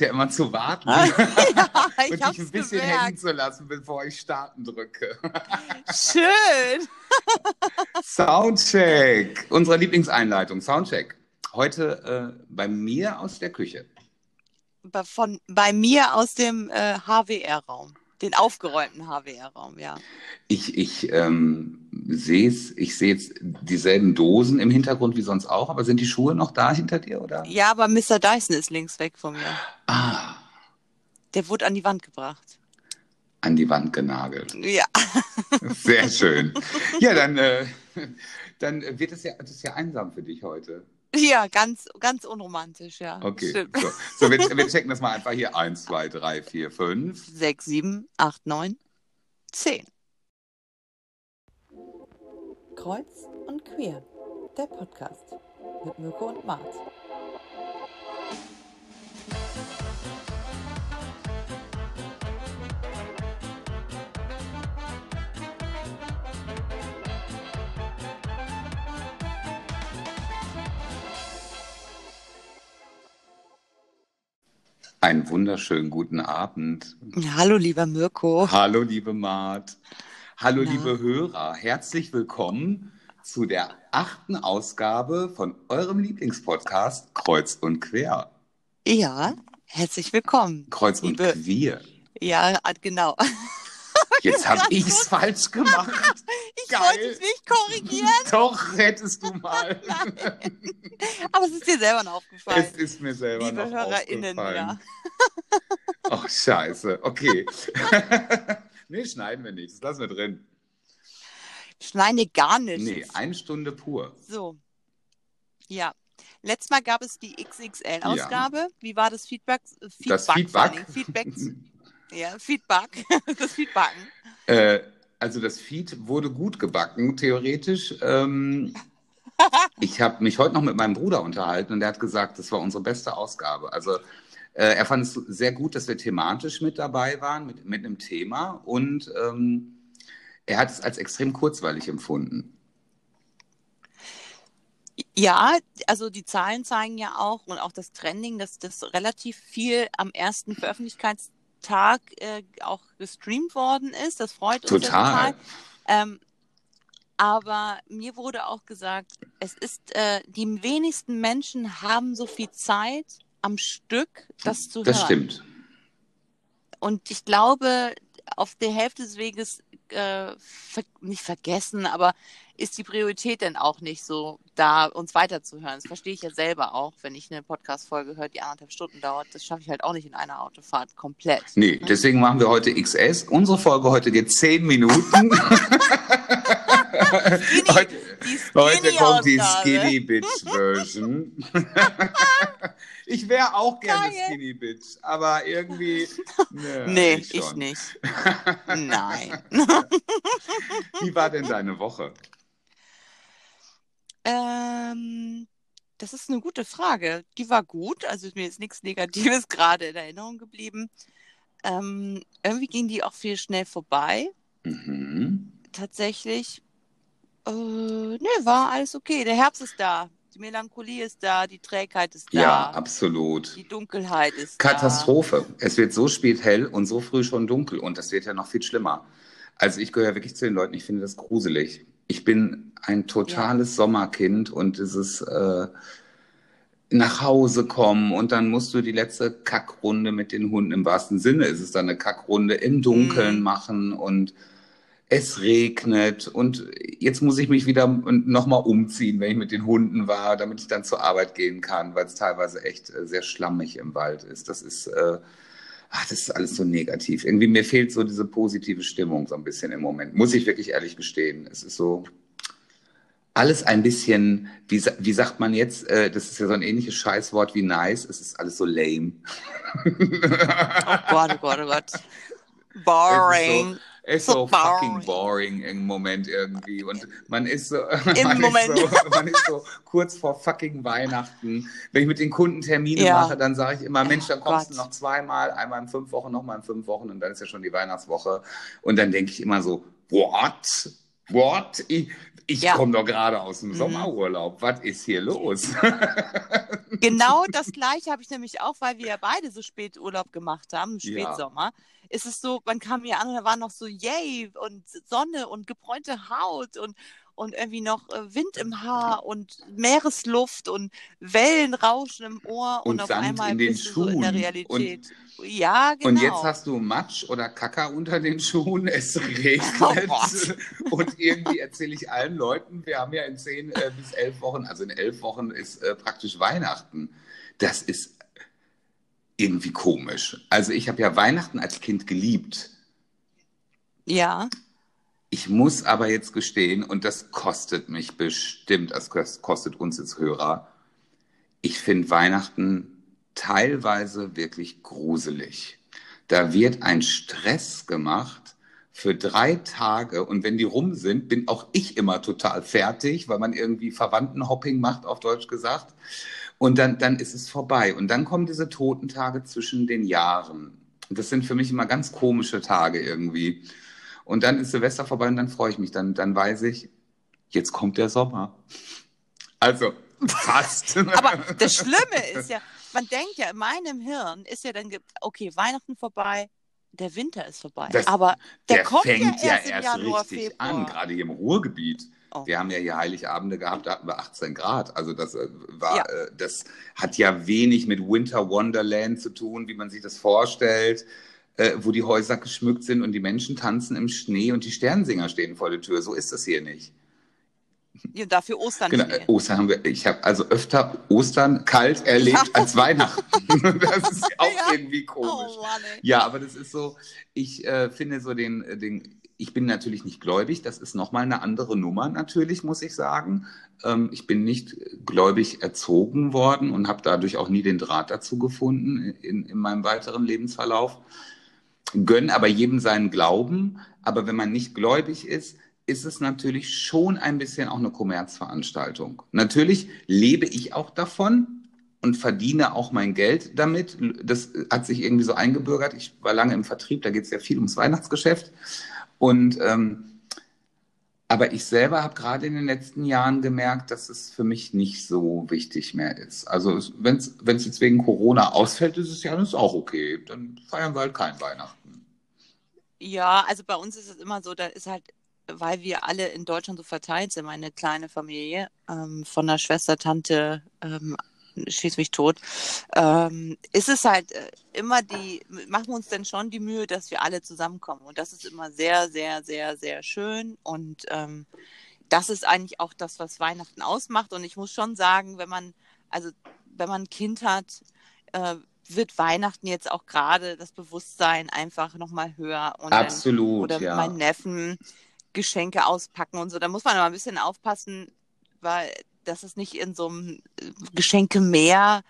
ja immer zu warten ja, ich und dich ein bisschen gemerkt. hängen zu lassen, bevor ich starten drücke. Schön. Soundcheck, unsere Lieblingseinleitung, Soundcheck. Heute äh, bei mir aus der Küche. Bei- Von, bei mir aus dem äh, HWR-Raum. Den aufgeräumten HWR-Raum, ja. Ich, ich ähm, sehe ich sehe jetzt dieselben Dosen im Hintergrund wie sonst auch, aber sind die Schuhe noch da hinter dir, oder? Ja, aber Mr. Dyson ist links weg von mir. Ah, Der wurde an die Wand gebracht. an die Wand genagelt. Ja. Sehr schön. Ja, dann, äh, dann wird es ja, das ist ja einsam für dich heute. Ja, ganz, ganz unromantisch, ja. Okay. Stimmt. So, so wir, wir checken das mal einfach hier. Eins, zwei, drei, vier, fünf. Sechs, sieben, acht, neun, zehn. Kreuz und Queer, der Podcast mit Mirko und Mart. Einen wunderschönen guten Abend. Hallo, lieber Mirko. Hallo, liebe Mart. Hallo, Na? liebe Hörer. Herzlich willkommen zu der achten Ausgabe von eurem Lieblingspodcast Kreuz und Quer. Ja, herzlich willkommen. Kreuz und Liebe- Quer. Ja, genau. Jetzt habe ich es falsch gemacht. Ich Geil. wollte es nicht korrigieren, Doch, hättest du mal. aber es ist dir selber noch aufgefallen. Es ist mir selber Liebe noch HörerInnen, aufgefallen. ja. Ach, scheiße. Okay. nee, schneiden wir nicht. Das lassen wir drin. Schneide gar nicht. Nee, eine Stunde pur. So. Ja. Letztes Mal gab es die XXL-Ausgabe. Wie war das Feedback? Äh, Das Feedback? Feedback. Ja, Feedback. das Feedbacken. Äh, also das Feed wurde gut gebacken, theoretisch. Ähm, ich habe mich heute noch mit meinem Bruder unterhalten und der hat gesagt, das war unsere beste Ausgabe. Also äh, er fand es sehr gut, dass wir thematisch mit dabei waren, mit, mit einem Thema und ähm, er hat es als extrem kurzweilig empfunden. Ja, also die Zahlen zeigen ja auch und auch das Trending, dass das relativ viel am ersten Veröffentlichkeitstag äh, auch gestreamt worden ist. Das freut uns Total. total. Ähm, aber mir wurde auch gesagt, es ist, äh, die wenigsten Menschen haben so viel Zeit am Stück, das zu Das hören. stimmt. Und ich glaube, auf der Hälfte des Weges äh, ver nicht vergessen, aber ist die Priorität denn auch nicht so da, uns weiterzuhören? Das verstehe ich ja selber auch, wenn ich eine Podcast-Folge höre, die anderthalb Stunden dauert. Das schaffe ich halt auch nicht in einer Autofahrt komplett. Nee, deswegen machen wir heute XS. Unsere Folge heute geht zehn Minuten. heute, Die heute kommt die. Skinny Bitch Version. ich wäre auch gerne Geil. Skinny Bitch, aber irgendwie. nö, Nee, ich ich nicht. Nein. Wie war denn deine Woche? Ähm, das ist eine gute Frage. Die war gut, also mir ist nichts Negatives gerade in Erinnerung geblieben. Ähm, irgendwie ging die auch viel schnell vorbei. Mhm. Tatsächlich. Äh, ne, war alles okay. Der Herbst ist da. Die Melancholie ist da, die Trägheit ist da. Ja, absolut. Die Dunkelheit ist Katastrophe. Es wird so spät hell und so früh schon dunkel und das wird ja noch viel schlimmer. Also ich gehöre wirklich zu den Leuten, ich finde das gruselig. Ich bin ein totales Sommerkind und dieses äh, nach Hause kommen und dann musst du die letzte Kackrunde mit den Hunden, im wahrsten Sinne ist es dann eine Kackrunde im Dunkeln Mhm. machen und es regnet und jetzt muss ich mich wieder nochmal umziehen, wenn ich mit den Hunden war, damit ich dann zur Arbeit gehen kann, weil es teilweise echt äh, sehr schlammig im Wald ist. Das ist, äh, ach, das ist alles so negativ. Irgendwie mir fehlt so diese positive Stimmung so ein bisschen im Moment, muss ich wirklich ehrlich gestehen. Es ist so alles ein bisschen, wie, wie sagt man jetzt, äh, das ist ja so ein ähnliches Scheißwort wie nice, es ist alles so lame. Oh Gott, oh Gott, oh Gott. Boring. Es ist So so fucking boring. im Moment irgendwie. Und man ist so, man Moment. Ist so, man ist so kurz vor fucking Weihnachten. Wenn ich mit den Kunden Termine Ja. mache, dann sage ich immer, Mensch, dann Oh kommst du Gott. noch zweimal, einmal in fünf Wochen, nochmal in fünf Wochen und dann ist ja schon die Weihnachtswoche. Und dann denke ich immer so, what? What? Ich, Ich Ja. komme doch gerade aus dem Mhm. Sommerurlaub. Was ist hier los? Genau das gleiche habe ich nämlich auch, weil wir ja beide so spät Urlaub gemacht haben, im Ja. Ist es so, man kam hier an und da war noch so yay und Sonne und gebräunte Haut und, und irgendwie noch äh, Wind im Haar und Meeresluft und Wellenrauschen im Ohr und, Und auf Sand einmal in den du so in der Schuhen. Realität. ja, genau. Und jetzt hast du Matsch oder Kacker unter den Schuhen, es regnet Oh und irgendwie erzähle ich allen Leuten, wir haben ja in zehn äh, bis elf Wochen, also in elf Wochen ist äh, praktisch Weihnachten. Das ist irgendwie komisch. Also ich habe ja Weihnachten als Kind geliebt. ja, Ich muss aber jetzt gestehen, und das kostet mich bestimmt, das kost- kostet uns als Hörer, ich finde Weihnachten teilweise wirklich gruselig. Da wird ein Stress gemacht für drei Tage und wenn die rum sind, bin auch ich immer total fertig, weil man irgendwie Verwandtenhopping macht, auf Deutsch gesagt. Und dann, dann ist es vorbei. Und dann kommen diese Totentage zwischen den Jahren. Das sind für mich immer ganz komische Tage irgendwie. Und dann ist Silvester vorbei und dann freue ich mich. Dann, dann weiß ich, jetzt kommt der Sommer. Also, fast. aber das Schlimme ist ja, man denkt ja, in meinem Hirn ist ja dann, okay, Weihnachten vorbei, der Winter ist vorbei. Das- aber der, der kommt fängt ja ja erst, im erst Januar, richtig Februar. an, gerade hier im Ruhrgebiet. Oh. Wir haben ja hier Heiligabende gehabt, da hatten wir 18 Grad. Also das äh, war, Ja. äh, das hat ja wenig mit Winter Wonderland zu tun, wie man sich das vorstellt, äh, wo die Häuser geschmückt sind und die Menschen tanzen im Schnee und die Sternsinger stehen vor der Tür. So ist das hier nicht. Ja, dafür Ostern Genau, äh, Ostern haben wir, ich habe also öfter Ostern kalt erlebt Ja. als Weihnachten. das ist auch Ja. irgendwie komisch. Oh Mann. Ja, aber das ist so, ich äh, finde so den, äh, den, ich bin natürlich nicht gläubig, das ist nochmal eine andere Nummer natürlich, muss ich sagen. Ähm, ich bin nicht gläubig erzogen worden und habe dadurch auch nie den Draht dazu gefunden in, in meinem weiteren Lebensverlauf. Gönn aber jedem seinen Glauben, aber wenn man nicht gläubig ist, ist es natürlich schon ein bisschen auch eine Kommerzveranstaltung. Natürlich lebe ich auch davon, und verdiene auch mein Geld damit. Das hat sich irgendwie so eingebürgert. Ich war lange im Vertrieb, da geht es ja viel ums Weihnachtsgeschäft. Und ähm, aber ich selber habe gerade in den letzten Jahren gemerkt, dass es für mich nicht so wichtig mehr ist. Also wenn es jetzt wegen Corona ausfällt, ist es ja ist auch okay. Dann feiern wir halt kein Weihnachten. Ja, also bei uns ist es immer so, da ist halt, weil wir alle in Deutschland so verteilt sind, meine kleine Familie, ähm, von der Schwester, Tante, ähm, schieß mich tot, ähm, ist es halt äh, immer die, machen wir uns dann schon die Mühe, dass wir alle zusammenkommen. Und das ist immer sehr, sehr, sehr, sehr schön. Und ähm, das ist eigentlich auch das, was Weihnachten ausmacht. Und ich muss schon sagen, wenn man, also wenn man ein Kind hat, äh, wird Weihnachten jetzt auch gerade das Bewusstsein einfach nochmal höher. Und dann, Absolut, oder ja. meinen Neffen Geschenke auspacken und so. Da muss man aber ein bisschen aufpassen, weil dass es nicht in so einem äh, Geschenkemeer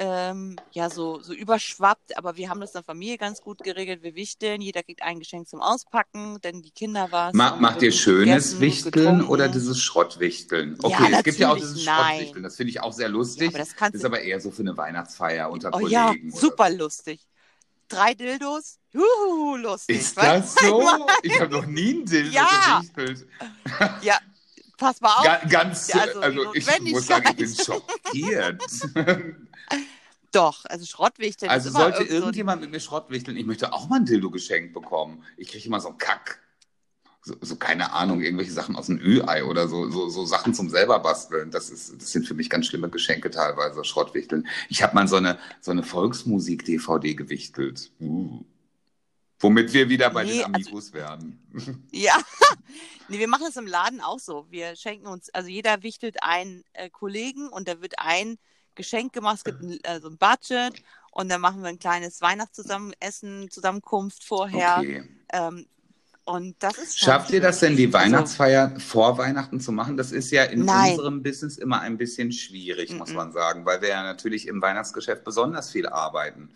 ähm, ja so, so überschwappt. Aber wir haben das in der Familie ganz gut geregelt. Wir wichteln, jeder kriegt ein geschenk zum Auspacken, denn die Kinder was. Ma macht ihr schönes Wichteln oder dieses Schrottwichteln? Ja, Okay, es gibt ja auch dieses nein. Schrottwichteln. Das finde ich auch sehr Ja, lustig. aber das kannst ist aber eher so für eine Weihnachtsfeier unter Oh Kollegen. ja, super lustig. Drei Dildos, juhu, lustig. Ist das so? Ich habe noch nie einen Dildo Ja. gewichtelt. Ja, pass mal auf. Ga ganz, also also, ich muss sagen, ich bin schockiert. Doch, also Schrottwichteln also sollte irgend so irgendjemand mit mir Schrottwichteln, ich möchte auch mal ein Dildo geschenkt bekommen. Ich kriege immer so einen Kack. So, so, keine Ahnung, irgendwelche Sachen aus dem Ü-Ei oder so, so, so Sachen zum selber basteln. Das, ist, das sind für mich ganz schlimme Geschenke teilweise, Schrottwichteln. Ich habe mal so eine, so eine Volksmusik-DVD gewichtelt. Uh. Womit wir wieder bei Nee, den also- Amigos werden. Ja, nee, wir machen es im Laden auch so. Wir schenken uns, also jeder wichtelt einen äh, Kollegen und da wird ein Geschenk gemacht, es gibt ein, äh, so ein Budget und dann machen wir ein kleines Weihnachtszusammenessen, Zusammenkunft vorher. Okay. Ähm, und das ist Schafft ihr das denn, die Also, Weihnachtsfeier vor Weihnachten zu machen? Das ist ja in Nein. unserem Business immer ein bisschen schwierig, muss Mhm. man sagen, weil wir ja natürlich im Weihnachtsgeschäft besonders viel arbeiten.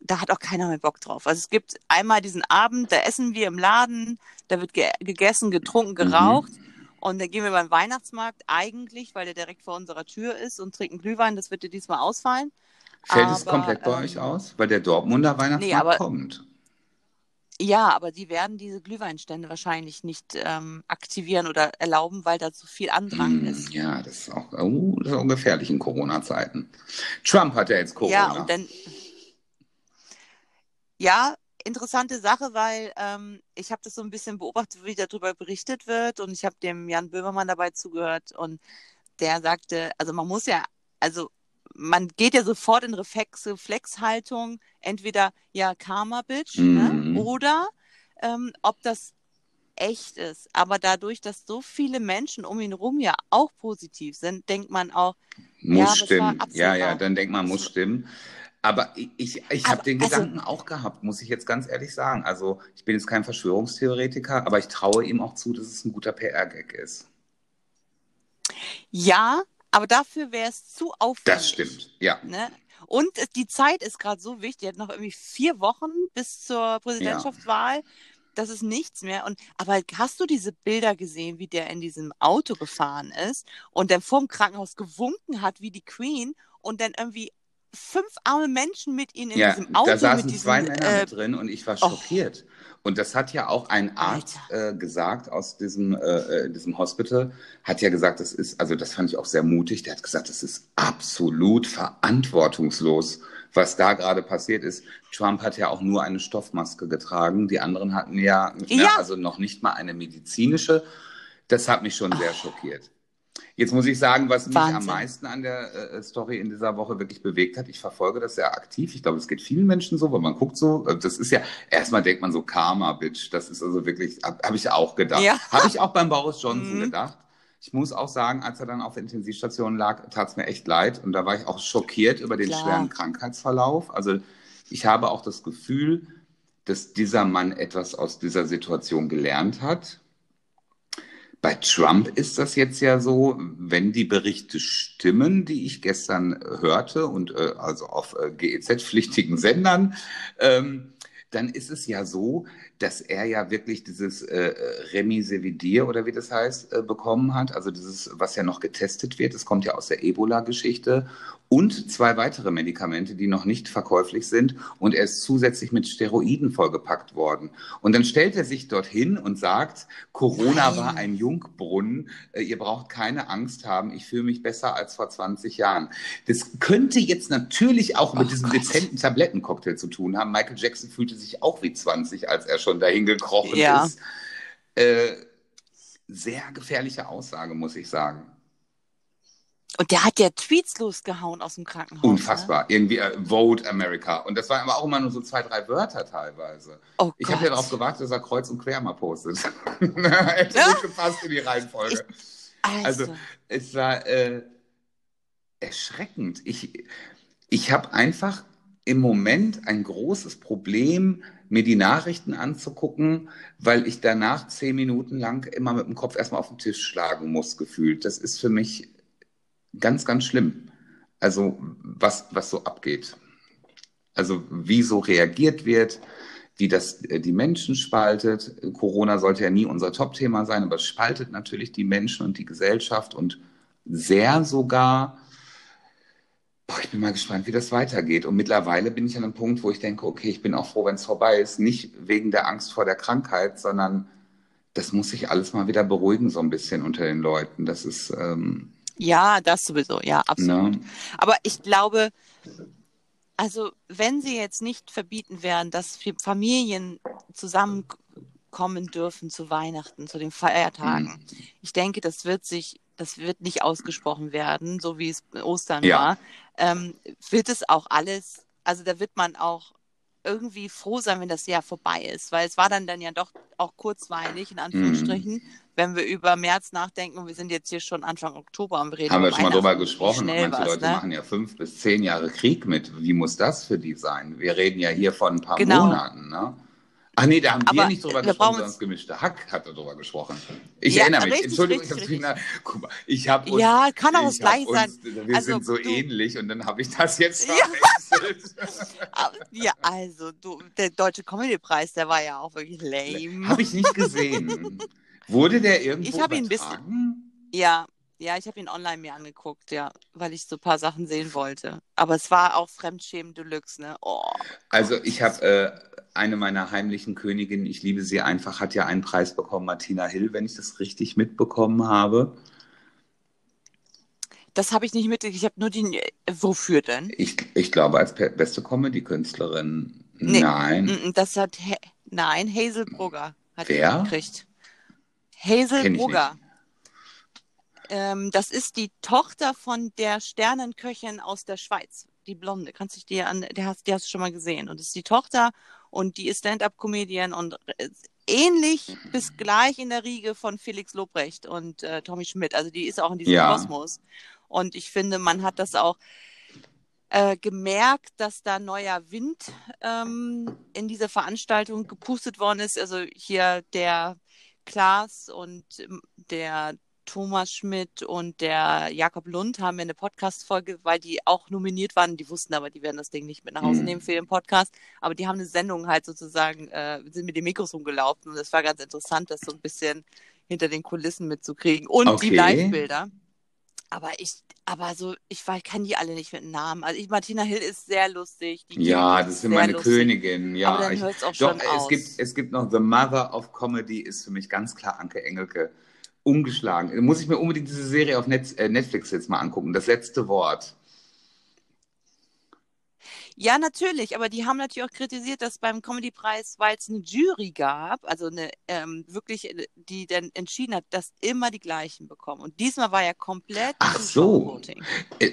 da hat auch keiner mehr Bock drauf. Also es gibt einmal diesen Abend, da essen wir im Laden, da wird ge gegessen, getrunken, Mhm. geraucht. Und dann gehen wir beim Weihnachtsmarkt eigentlich, weil der direkt vor unserer Tür ist und trinken Glühwein. Das wird dir diesmal ausfallen. Fällt es Aber, komplett bei ähm, euch aus? Weil der Dortmunder Weihnachtsmarkt nee, aber- kommt. Ja, aber die werden diese Glühweinstände wahrscheinlich nicht ähm, aktivieren oder erlauben, weil da zu viel Andrang Hm, ist. ja, das ist auch, oh, das ist auch gefährlich in Corona-Zeiten. Trump hat ja jetzt Corona. Ja, und dann. Ja, interessante Sache, weil ähm, ich habe das so ein bisschen beobachtet, wie darüber berichtet wird und ich habe dem Jan Böhmermann dabei zugehört und der sagte, also man muss ja, also man geht ja sofort in Reflex, Reflexhaltung, entweder ja Karma-Bitch Mhm. ne, oder ähm, ob das echt ist. Aber dadurch, dass so viele Menschen um ihn rum ja auch positiv sind, denkt man auch, Muss Ja, stimmen. Ja, ja, dann denkt man, muss stimmen. Aber ich, ich, habe den also- Gedanken auch gehabt, muss ich jetzt ganz ehrlich sagen. Also ich bin jetzt kein Verschwörungstheoretiker, aber ich traue ihm auch zu, dass es ein guter PR-Gag ist. ja, aber dafür wäre es zu aufwendig. Das stimmt, ja. Ne? Und die Zeit ist gerade so wichtig. Er hat noch irgendwie vier Wochen bis zur Präsidentschaftswahl. Das ist nichts mehr. Und aber hast du diese Bilder gesehen, wie der in diesem Auto gefahren ist und dann vorm Krankenhaus gewunken hat wie die Queen und dann irgendwie fünf arme Menschen mit ihnen in Ja, diesem Auto da saßen mit diesem, zwei Männer äh, mit drin und ich war oh. schockiert. Und das hat ja auch ein Arzt äh, gesagt aus diesem, äh, äh, diesem Hospital, hat ja gesagt, das ist, also das fand ich auch sehr mutig, der hat gesagt, das ist absolut verantwortungslos, was da gerade passiert ist. Trump hat ja auch nur eine Stoffmaske getragen, die anderen hatten ja, Ja. ja also noch nicht mal eine medizinische. Das hat mich schon sehr schockiert. Jetzt muss ich sagen, was mich am Wahnsinn. meisten an der äh, Story in dieser Woche wirklich bewegt hat, ich verfolge das sehr aktiv. Ich glaube, es geht vielen Menschen so, weil man guckt so, äh, das ist ja, erstmal denkt man so Karma, Bitch. Das ist also wirklich, habe hab ich auch gedacht. Ja. Habe ich auch beim Boris Johnson Mhm. gedacht. Ich muss auch sagen, als er dann auf der Intensivstation lag, tat es mir echt leid. Und da war ich auch schockiert über den Klar. schweren Krankheitsverlauf. Also ich habe auch das Gefühl, dass dieser Mann etwas aus dieser Situation gelernt hat. Bei Trump ist das jetzt ja so, wenn die Berichte stimmen, die ich gestern hörte und äh, also auf äh, GEZ-pflichtigen Sendern, ähm, dann ist es ja so, dass er ja wirklich dieses äh, Remdesivir oder wie das heißt äh, bekommen hat, also dieses, was ja noch getestet wird, das kommt ja aus der Ebola-Geschichte und zwei weitere Medikamente, die noch nicht verkäuflich sind und er ist zusätzlich mit Steroiden vollgepackt worden. Und dann stellt er sich dorthin und sagt, Corona Nein. war ein Jungbrunnen, äh, ihr braucht keine Angst haben, ich fühle mich besser als vor 20 Jahren. Das könnte jetzt natürlich auch mit Oh diesem Gott. dezenten Tablettencocktail zu tun haben. Michael Jackson fühlte sich auch wie 20, als er schon dahin gekrochen Ja. ist. Äh, sehr gefährliche Aussage, muss ich sagen. Und der hat ja Tweets losgehauen aus dem Krankenhaus. Ne? Unfassbar. Irgendwie äh, Vote America. Und das waren aber auch immer nur so zwei, drei Wörter teilweise. Oh Ich habe ja darauf gewartet, dass er kreuz und quer mal postet. Hätte Ja. gut gepasst in die Reihenfolge. also, Also, es war äh, erschreckend. Ich, ich habe einfach im Moment ein großes Problem, mir die Nachrichten anzugucken, weil ich danach zehn Minuten lang immer mit dem Kopf erstmal auf den Tisch schlagen muss, gefühlt. Das ist für mich ganz, ganz schlimm. Also, was, was so abgeht. Also, wie so reagiert wird, wie das äh, die Menschen spaltet. Corona sollte ja nie unser Top-Thema sein, aber es spaltet natürlich die Menschen und die Gesellschaft und sehr sogar. Boah, ich bin mal gespannt, wie das weitergeht. Und mittlerweile bin ich an einem Punkt, wo ich denke, okay, ich bin auch froh, wenn es vorbei ist. Nicht wegen der Angst vor der Krankheit, sondern das muss sich alles mal wieder beruhigen, so ein bisschen unter den Leuten. Das ist, ähm, ja, das sowieso, ja, absolut. ne? Aber ich glaube, also wenn sie jetzt nicht verbieten werden, dass Familien zusammenkommen dürfen zu Weihnachten, zu den Feiertagen, ich denke, das wird sich, das wird nicht ausgesprochen werden, so wie es Ostern Ja. war, ähm, wird es auch alles, also da wird man auch irgendwie froh sein, wenn das Jahr vorbei ist, weil es war dann dann ja doch auch kurzweilig, in Anführungsstrichen, wenn wir über März nachdenken und wir sind jetzt hier schon Anfang Oktober und reden Haben wir schon mal drüber gesprochen. Manche Leute ne? machen ja fünf bis zehn Jahre Krieg mit. Wie muss das für die sein? Wir reden ja hier von ein paar Genau. Monaten. Ne? Ach nee, da haben wir Aber nicht drüber wir gesprochen, sondern uns- das gemischte Hack hat darüber gesprochen. Ich Ja, erinnere mich. richtig, Entschuldigung, richtig, ich wieder- Guck mal, ich habe uns. Ja, kann auch hab gleich sein. uns, Wir Also, sind so du- ähnlich und dann habe ich das jetzt Ja. verwechselt. Ja, also du, der Deutsche Comedy-Preis, der war ja auch wirklich lame. habe ich nicht gesehen. Wurde der irgendwo Ich hab ihn ein bisschen-? Ja, ja, ich habe ihn online mir angeguckt, ja, weil ich so ein paar Sachen sehen wollte. Aber es war auch Fremdschämen Deluxe, ne? Oh. Also ich habe äh, eine meiner heimlichen Königinnen, ich liebe sie einfach, hat ja einen Preis bekommen, Martina Hill, wenn ich das richtig mitbekommen habe. Das habe ich nicht mit. Ich habe nur die. Wofür denn? Ich, ich glaube, als beste Comedy-Künstlerin. Nee. Nein. Mm, Das hat. Ha Nein, Hazel Brugger hat Wer? gekriegt. Hazel Brugger. Ähm, das ist die Tochter von der Sternenköchin aus der Schweiz, die Blonde. Kannst du dich dir an, die hast, die hast du schon mal gesehen. Und das ist die Tochter und die ist Stand-up-Comedian und äh, ähnlich bis gleich in der Riege von Felix Lobrecht und äh, Tommy Schmidt. Also die ist auch in diesem Ja. Kosmos. Und ich finde, man hat das auch äh, gemerkt, dass da neuer Wind ähm, in diese Veranstaltung gepustet worden ist. Also hier der Klaas und ähm, der Thomas Schmidt und der Jakob Lund haben eine Podcast-Folge, weil die auch nominiert waren. Die wussten aber, die werden das Ding nicht mit nach Hause Mhm. nehmen für den Podcast. Aber die haben eine Sendung halt sozusagen, äh, sind mit den Mikros rumgelaufen. Und das war ganz interessant, das so ein bisschen hinter den Kulissen mitzukriegen. Und Okay. die Live-Bilder. Aber ich, aber so, ich weiß, kann die alle nicht mit Namen. Also ich, Martina Hill ist sehr lustig. Die Ja, das ist meine lustig. Königin. Ja, Aber dann ich, hört's auch doch, schon es aus. gibt, es gibt noch The Mother of Comedy, ist für mich ganz klar Anke Engelke. Ungeschlagen. Muss ich mir unbedingt diese Serie auf Netz, äh, Netflix jetzt mal angucken. Das letzte Wort. Ja, natürlich, aber die haben natürlich auch kritisiert, dass beim Comedy-Preis, weil es eine Jury gab, also eine ähm, wirklich, äh, die dann entschieden hat, dass immer die gleichen bekommen. Und diesmal war ja komplett Ach Zuschauervoting. Äh,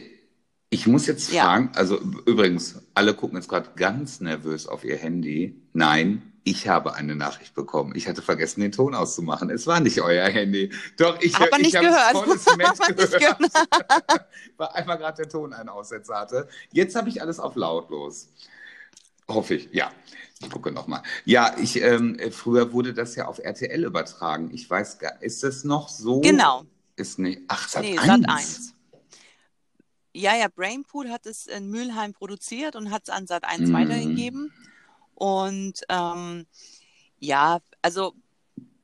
Ich muss jetzt Ja. fragen, also übrigens, alle gucken jetzt gerade ganz nervös auf ihr Handy. Nein, ich habe eine Nachricht bekommen. Ich hatte vergessen, den Ton auszumachen. Es war nicht euer Handy. Doch, ich, man ich nicht habe volles nicht gehört. Weil einmal gerade der Ton einen Aussetzer hatte. Jetzt habe ich alles auf lautlos. Hoffe ich, ja. Ich gucke nochmal. Ja, ich, ähm, früher wurde das ja auf RTL übertragen. Ich weiß gar ist das noch so? Genau. Ist nicht. Ach, Sat Nee, 1. Sat 1. Ja, ja, Brainpool hat es in Mülheim produziert und hat es an Sat 1 Mhm. weitergegeben. Und ähm, ja, also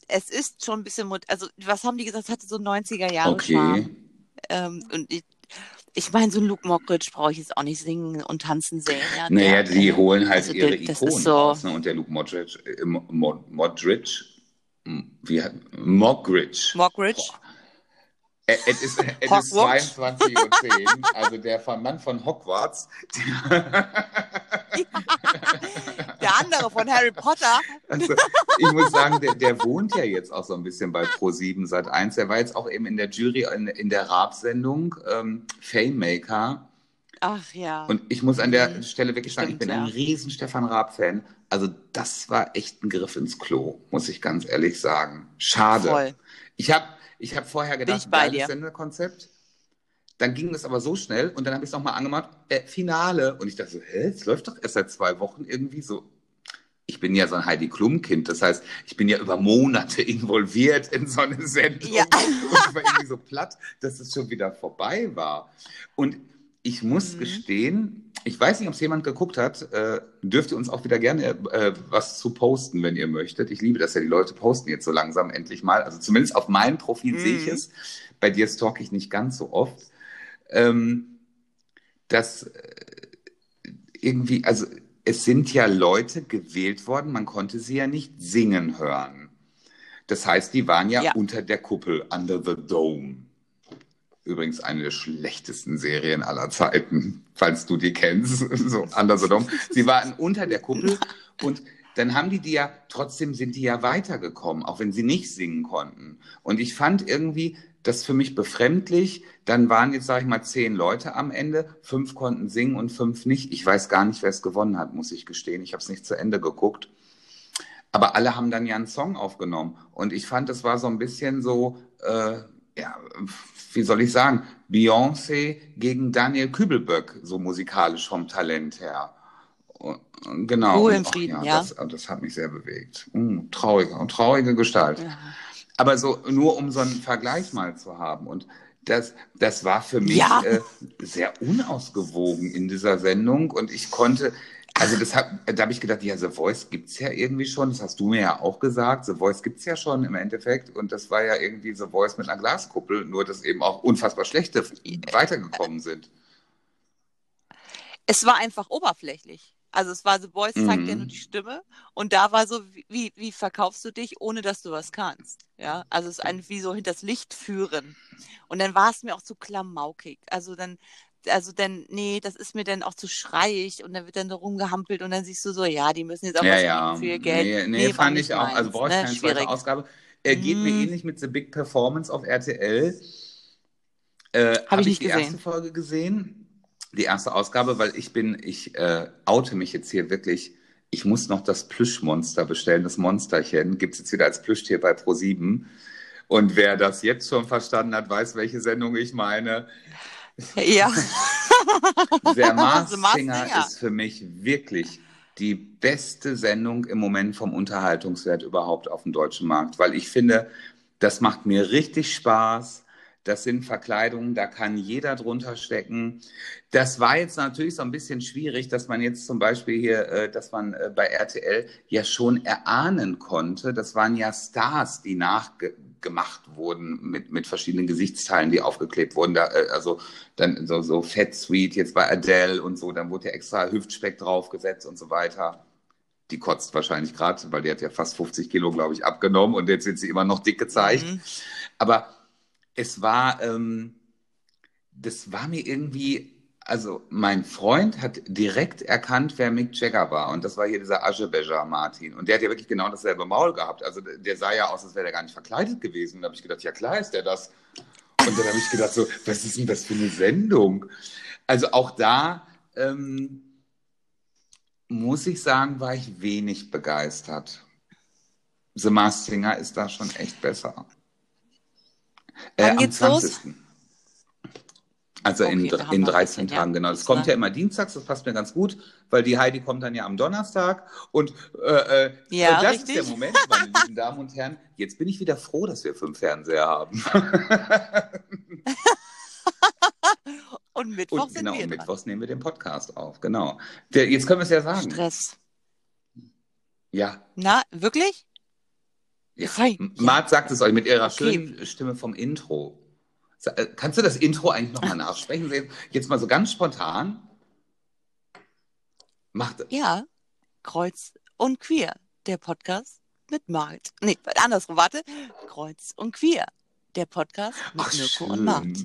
es ist schon ein bisschen, also was haben die gesagt, es hatte so 90er Jahre Okay. Charme. Ähm, und ich, ich meine, so ein Luke Mockridge brauche ich jetzt auch nicht singen und tanzen sehen. Ja, Naja, der, die holen halt also ihre das Ikonen so- raus. Ne? Und der Luke Modric, äh, Mo- Modric, hm, wie Mockridge. Mockridge. Äh, Es ist, es ist Hogwarts. 22.10 Uhr, also der Mann von Hogwarts. Der andere von Harry Potter. Also, ich muss sagen, der, der wohnt ja jetzt auch so ein bisschen bei Pro7 seit 1. Der war jetzt auch eben in der Jury in, in der Raab-Sendung ähm, Fame Maker. Ach ja. Und ich muss an der Mhm. Stelle wirklich sagen, ich Stimmt, bin ein ja. riesen Stefan Raab-Fan. Also das war echt ein Griff ins Klo, muss ich ganz ehrlich sagen. Schade. Voll. Ich habe ich hab vorher gedacht, geiles. Sendekonzept. Dann ging es aber so schnell und dann habe ich es nochmal angemacht, äh, Finale. Und ich dachte so, hä, es läuft doch erst seit zwei Wochen irgendwie so. Ich bin ja so ein Heidi Klum-Kind, das heißt, ich bin ja über Monate involviert in so eine Sendung. Ja. Und ich war irgendwie so platt, dass es schon wieder vorbei war. Und ich muss Mhm. gestehen, ich weiß nicht, ob es jemand geguckt hat, äh, dürft ihr uns auch wieder gerne äh, was zu posten, wenn ihr möchtet. Ich liebe das ja, die Leute posten jetzt so langsam endlich mal. Also zumindest auf meinem Profil Mhm. sehe ich es. Bei dir stalke ich nicht ganz so oft. Ähm, dass äh, irgendwie, also es sind ja Leute gewählt worden, man konnte sie ja nicht singen hören. Das heißt, die waren ja, Ja. unter der Kuppel, under the dome. Übrigens eine der schlechtesten Serien aller Zeiten, falls du die kennst, so the Dome. Sie waren unter der Kuppel und dann haben die die ja, trotzdem sind die ja weitergekommen, auch wenn sie nicht singen konnten. Und ich fand irgendwie das für mich befremdlich. Dann waren jetzt, sage ich mal, zehn Leute am Ende, fünf konnten singen und fünf nicht. Ich weiß gar nicht, wer es gewonnen hat, muss ich gestehen. Ich habe es nicht zu Ende geguckt. Aber alle haben dann ja einen Song aufgenommen. Und ich fand, es war so ein bisschen so, äh, ja, wie soll ich sagen, Beyoncé gegen Daniel Kübelböck, so musikalisch vom Talent her. Und, und genau. Ruhe im Frieden, ja. Das, das hat mich sehr bewegt. Mm, traurige, traurige Gestalt. Ja. Aber so nur um so einen Vergleich mal zu haben. Und das, das war für mich Ja. äh, sehr unausgewogen in dieser Sendung. Und ich konnte, also das hab, da habe ich gedacht, ja, The Voice gibt's ja irgendwie schon. Das hast du mir ja auch gesagt. The Voice gibt's ja schon im Endeffekt. Und das war ja irgendwie The Voice mit einer Glaskuppel, nur dass eben auch unfassbar schlechte weitergekommen sind. Es war einfach oberflächlich. Also es war The Boys zeigt ja Mhm. nur die Stimme und da war so, wie, wie verkaufst du dich, ohne dass du was kannst? Ja, also es ist ein wie so hinters Licht führen. Und dann war es mir auch zu klamaukig. Also dann, also dann, nee, das ist mir dann auch zu schreiig und dann wird dann da rumgehampelt und dann siehst du so, ja, die müssen jetzt auch Ja, was ja. für ihr Geld. Nee, nee, war fand ich auch. Also meins, brauche ich ne? keine Schwierig. zweite Ausgabe. Er geht mir Mm. ähnlich mit The Big Performance auf RTL. Äh, Hab Habe ich ich nicht die erste gesehen. Folge gesehen? Die erste Ausgabe, weil ich bin, ich äh, oute mich jetzt hier wirklich. Ich muss noch das Plüschmonster bestellen, das Monsterchen. Gibt es jetzt wieder als Plüschtier bei Pro7. Und wer das jetzt schon verstanden hat, weiß, welche Sendung ich meine. Ja. Der Mars The Masked Singer ist für mich wirklich die beste Sendung im Moment vom Unterhaltungswert überhaupt auf dem deutschen Markt, weil ich finde, das macht mir richtig Spaß. Das sind Verkleidungen, da kann jeder drunter stecken. Das war jetzt natürlich so ein bisschen schwierig, dass man jetzt zum Beispiel hier, äh, dass man äh, bei RTL ja schon erahnen konnte. Das waren ja Stars, die nachgemacht wurden mit, mit verschiedenen Gesichtsteilen, die aufgeklebt wurden. Da, äh, also dann so, so Fat Sweet jetzt bei Adele und so. Dann wurde ja extra Hüftspeck draufgesetzt und so weiter. Die kotzt wahrscheinlich gerade, weil die hat ja fast 50 Kilo, glaube ich, abgenommen und jetzt wird sie immer noch dick gezeigt. Mhm. Aber es war, ähm, das war mir irgendwie, also mein Freund hat direkt erkannt, wer Mick Jagger war. Und das war hier dieser Aschebecher Martin. Und der hat ja wirklich genau dasselbe Maul gehabt. Also der sah ja aus, als wäre der gar nicht verkleidet gewesen. Und da habe ich gedacht, ja klar ist der das. Und dann habe ich gedacht, so, was ist denn das für eine Sendung? Also auch da ähm, muss ich sagen, war ich wenig begeistert. The Masked Singer ist da schon echt besser. Äh, Wann am geht's los? 20. Also in, Okay, in wir 13 ein bisschen, Tagen, ja. genau. Das kommt ja immer dienstags, das passt mir ganz gut, weil die Heidi kommt dann ja am Donnerstag. Und äh, äh, Ja, das richtig. ist der Moment, meine lieben Damen und Herren. Jetzt bin ich wieder froh, dass wir fünf Fernseher haben. Und Mittwoch Und sind genau, wir und dran. Mittwochs nehmen wir den Podcast auf. Genau. Der, jetzt können wir es ja sagen. Stress. Ja. Na, wirklich? ja. Mart sagt es euch mit ihrer Okay. schönen Stimme vom Intro. Kannst du das Intro eigentlich nochmal nachsprechen? Jetzt mal so ganz spontan. Macht, Ja. Kreuz und Queer, der Podcast mit Markt. Nee, andersrum, warte. Kreuz und Queer, der Podcast mit Ach, Mirko schön. und Markt.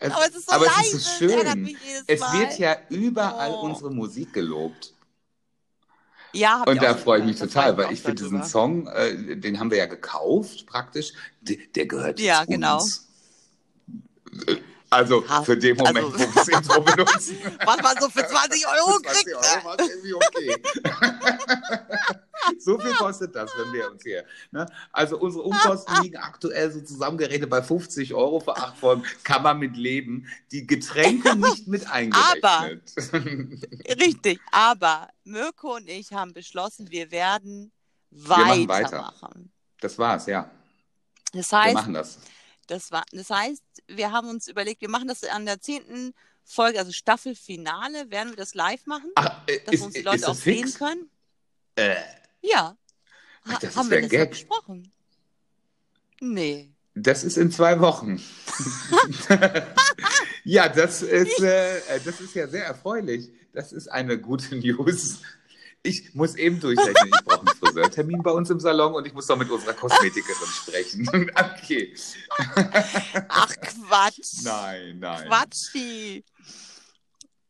Es- Aber es ist so aber leise, es ist so schön. Es wird ja überall Oh. unsere Musik gelobt. Ja, Und da freue ich mich total, weil ich finde diesen. Song, äh, den haben wir ja gekauft praktisch, der, der gehört Ja, jetzt genau. uns. Äh, Also Ja, für den Moment, also- wo wir das Intro benutzen. Was man so für 20 Euro Für 20 kriegt. Euro war irgendwie okay. so viel kostet das, wenn wir uns hier. Ne? Also unsere Umkosten liegen aktuell so zusammengerechnet bei 50 Euro für acht Folgen. Kann man mit leben. Die Getränke nicht mit eingerechnet. Richtig, aber Mirko und ich haben beschlossen, wir werden machen weitermachen. weiter. Das war's, ja. Das Wir heißt, machen das. das, war, das heißt, wir haben uns überlegt, wir machen das an der zehnten Folge, also Staffelfinale, werden wir das live machen, Ach, äh, dass ist, uns die ist Leute auch sehen fix? können. Äh, Ja. Ach, Ha- das ist haben ja wir ein das Gag. besprochen? Nee. Das ist in zwei Wochen. ja, das ist, äh, das ist ja sehr erfreulich. Das ist eine gute News. Ich muss eben durchrechnen, ich brauche einen Friseurtermin bei uns im Salon und ich muss noch mit unserer Kosmetikerin sprechen. okay. Ach Quatsch. Nein, nein. Quatschi.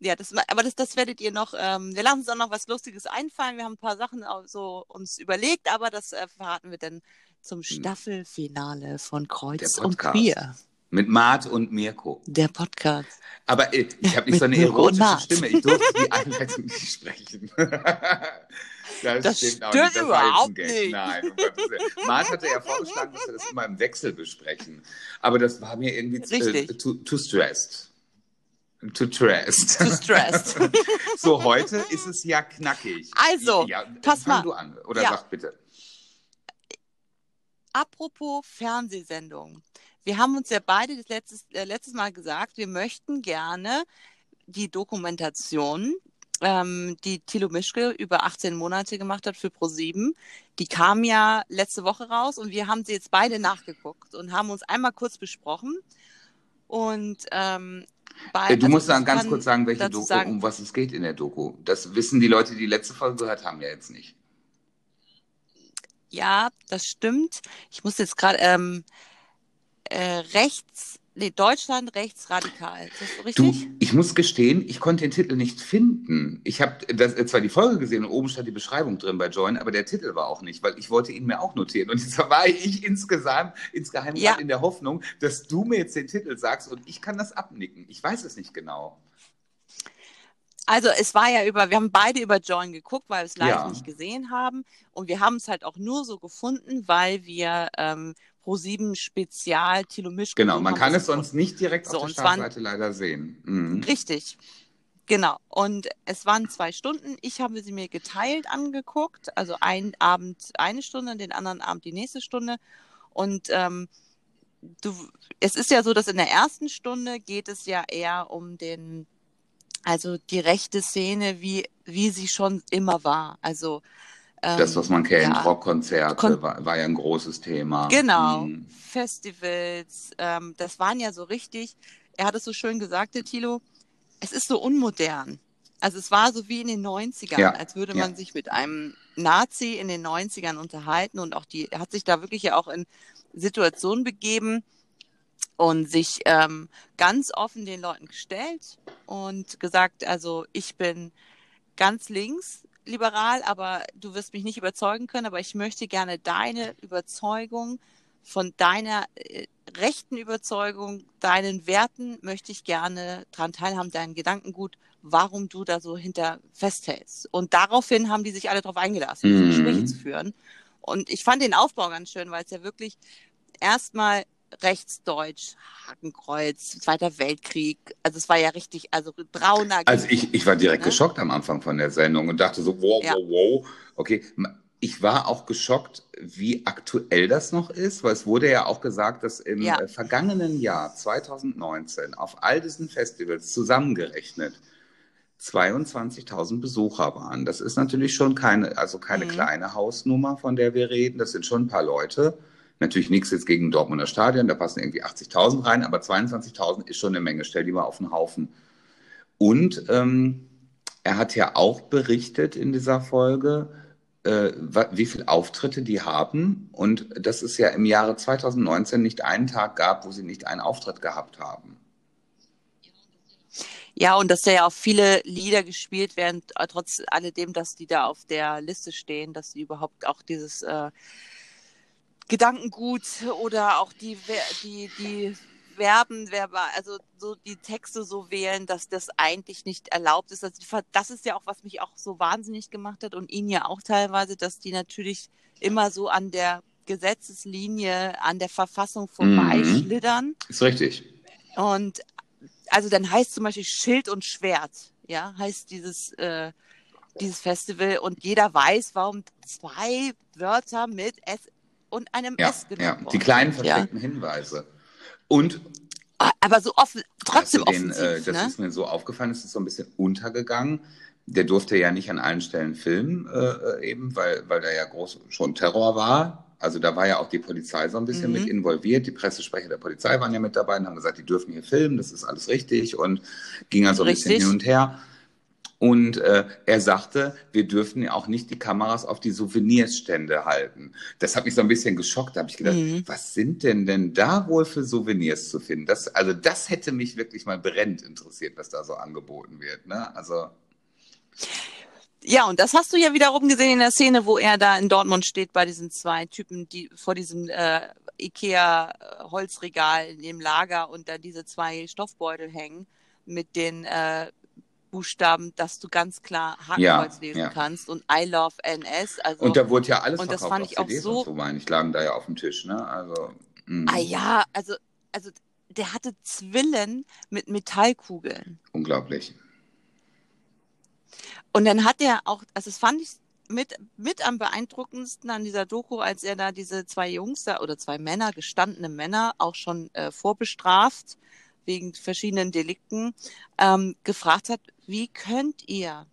Ja, das, aber das, das werdet ihr noch, ähm, wir lassen uns auch noch was Lustiges einfallen. Wir haben ein paar Sachen so uns überlegt, aber das äh, verraten wir dann zum Staffelfinale von Kreuz und. Queer. Mit Mart und Mirko. Der Podcast. Aber äh, ich habe nicht so eine Mirko erotische. Stimme. Ich durfte die Einleitung nicht sprechen. das, Das stimmt auch stimmt nicht. Das überhaupt nicht. Nein, um. Mart hatte ja vorgeschlagen, dass wir das immer im Wechsel besprechen. Aber das war mir irgendwie zu- äh, too, too stressed. Too stressed. Too stressed. so, heute ist es ja knackig. Also, ja, pass mal. du an. Oder Ja. sag bitte. Apropos Fernsehsendung. Wir haben uns ja beide das letztes, äh, letztes Mal gesagt, wir möchten gerne die Dokumentation, ähm, die Thilo Mischke über 18 Monate gemacht hat für ProSieben, die kam ja letzte Woche raus und wir haben sie jetzt beide nachgeguckt und haben uns einmal kurz besprochen. Und ähm, bei. Äh, Du also musst dann ganz kurz sagen, welche Doku, sagen, um was es geht in der Doku. Das wissen die Leute, die die letzte Folge gehört haben, ja jetzt nicht. ja, das stimmt. Ich muss jetzt gerade ähm, äh, rechts, nee, Deutschland rechtsradikal. Ist das so Du, richtig? ich muss gestehen, ich konnte den Titel nicht finden. Ich habe zwar die Folge gesehen und oben stand die Beschreibung drin bei Join, aber der Titel war auch nicht, weil ich wollte ihn mir auch notieren. Und jetzt war ich insgesamt, insgeheim Ja. in der Hoffnung, dass du mir jetzt den Titel sagst und ich kann das abnicken. Ich weiß es nicht genau. Also es war ja über, wir haben beide über Join geguckt, weil wir es live Ja. nicht gesehen haben. Und wir haben es halt auch nur so gefunden, weil wir ähm, Pro7 Spezial Thilo Mischke Genau, man kann es sonst nicht direkt So, auf der Startseite leider sehen. Mhm. Richtig. Genau. Und es waren zwei Stunden. Ich habe sie mir geteilt angeguckt. Also einen Abend eine Stunde, den anderen Abend die nächste Stunde. Und ähm, du, es ist ja so, dass in der ersten Stunde geht es ja eher um den, also die rechte Szene, wie, wie sie schon immer war. Also ähm, Das, was man kennt, ja. Rockkonzerte, Kon- war, war ja ein großes Thema. Genau, Mhm. Festivals, ähm, das waren ja so richtig, er hat es so schön gesagt, der Thilo, es ist so unmodern. Also es war so wie in den 90ern, Ja, als würde ja. man sich mit einem Nazi in den 90ern unterhalten und auch die, er hat sich da wirklich ja auch in Situationen begeben und sich ähm, ganz offen den Leuten gestellt und gesagt, also ich bin ganz links liberal, aber du wirst mich nicht überzeugen können, aber ich möchte gerne deine Überzeugung von deiner äh, rechten Überzeugung, deinen Werten möchte ich gerne dran teilhaben, deinen Gedankengut, warum du da so hinter festhältst. Und daraufhin haben die sich alle darauf eingelassen, diese Mhm. Gespräche zu führen. Und ich fand den Aufbau ganz schön, weil es ja wirklich erstmal rechtsdeutsch, Hakenkreuz, Zweiter Weltkrieg, also es war ja richtig, also brauner Also ich, ich war direkt Ne? geschockt am Anfang von der Sendung und dachte so, wow, Ja. wow, wow. Okay, ich war auch geschockt, wie aktuell das noch ist, weil es wurde ja auch gesagt, dass im Ja. äh, vergangenen Jahr 2019 auf all diesen Festivals zusammengerechnet 22.000 Besucher waren. Das ist natürlich schon keine, also keine Mhm. kleine Hausnummer, von der wir reden. Das sind schon ein paar Leute. Natürlich nichts jetzt gegen Dortmunder Stadion, da passen irgendwie 80.000 rein, aber 22.000 ist schon eine Menge. Stell die mal auf den Haufen. Und ähm, er hat ja auch berichtet in dieser Folge, äh, wie viele Auftritte die haben und dass es ja im Jahre 2019 nicht einen Tag gab, wo sie nicht einen Auftritt gehabt haben. Ja, und dass da ja auch viele Lieder gespielt werden, trotz alledem, dass die da auf der Liste stehen, dass sie überhaupt auch dieses äh, Gedankengut oder auch die, die, die Verben, Verba, also so die Texte so wählen, dass das eigentlich nicht erlaubt ist. Also das ist ja auch, was mich auch so wahnsinnig gemacht hat und ihn ja auch teilweise, dass die natürlich immer so an der Gesetzeslinie, an der Verfassung vorbeischlittern. Ist richtig. Und also dann heißt zum Beispiel Schild und Schwert, ja, heißt dieses, äh, dieses Festival und jeder weiß, warum zwei Wörter mit S und einem Ja, S genommen ja. Die kleinen sind, ja. versteckten Hinweise. Und Ah, Aber so offen, trotzdem offensiv, äh, das ne? ist mir so aufgefallen, es ist so ein bisschen untergegangen. Der durfte ja nicht an allen Stellen filmen, äh, eben, weil, weil da ja groß schon Terror war. Also da war ja auch die Polizei so ein bisschen Mhm. mit involviert. Die Pressesprecher der Polizei waren ja mit dabei und haben gesagt, die dürfen hier filmen, das ist alles richtig und ging also ein bisschen hin und her. Und äh, er sagte, wir dürfen ja auch nicht die Kameras auf die Souvenirstände halten. Das hat mich so ein bisschen geschockt. Da habe ich gedacht, Mhm. was sind denn denn da wohl für Souvenirs zu finden? Das, also das hätte mich wirklich mal brennend interessiert, was da so angeboten wird. Ne? Also Ja, und das hast du ja wiederum gesehen in der Szene, wo er da in Dortmund steht bei diesen zwei Typen, die vor diesem äh, Ikea-Holzregal in dem Lager und da diese zwei Stoffbeutel hängen mit den äh, Buchstaben, dass du ganz klar Ja, Hakenkreuz lesen ja. kannst und I love NS. Also, und da wurde ja alles und das verkauft fand auf ich auch CDs so- und so, meine ich, lagen da ja auf dem Tisch. Ne? Also mh, ah ja, also, also der hatte Zwillen mit Metallkugeln. unglaublich. Und dann hat er auch, also das fand ich mit, mit am beeindruckendsten an dieser Doku, als er da diese zwei Jungs da oder zwei Männer, gestandene Männer, auch schon äh, vorbestraft wegen verschiedenen Delikten, ähm, gefragt hat, wie könnt ihr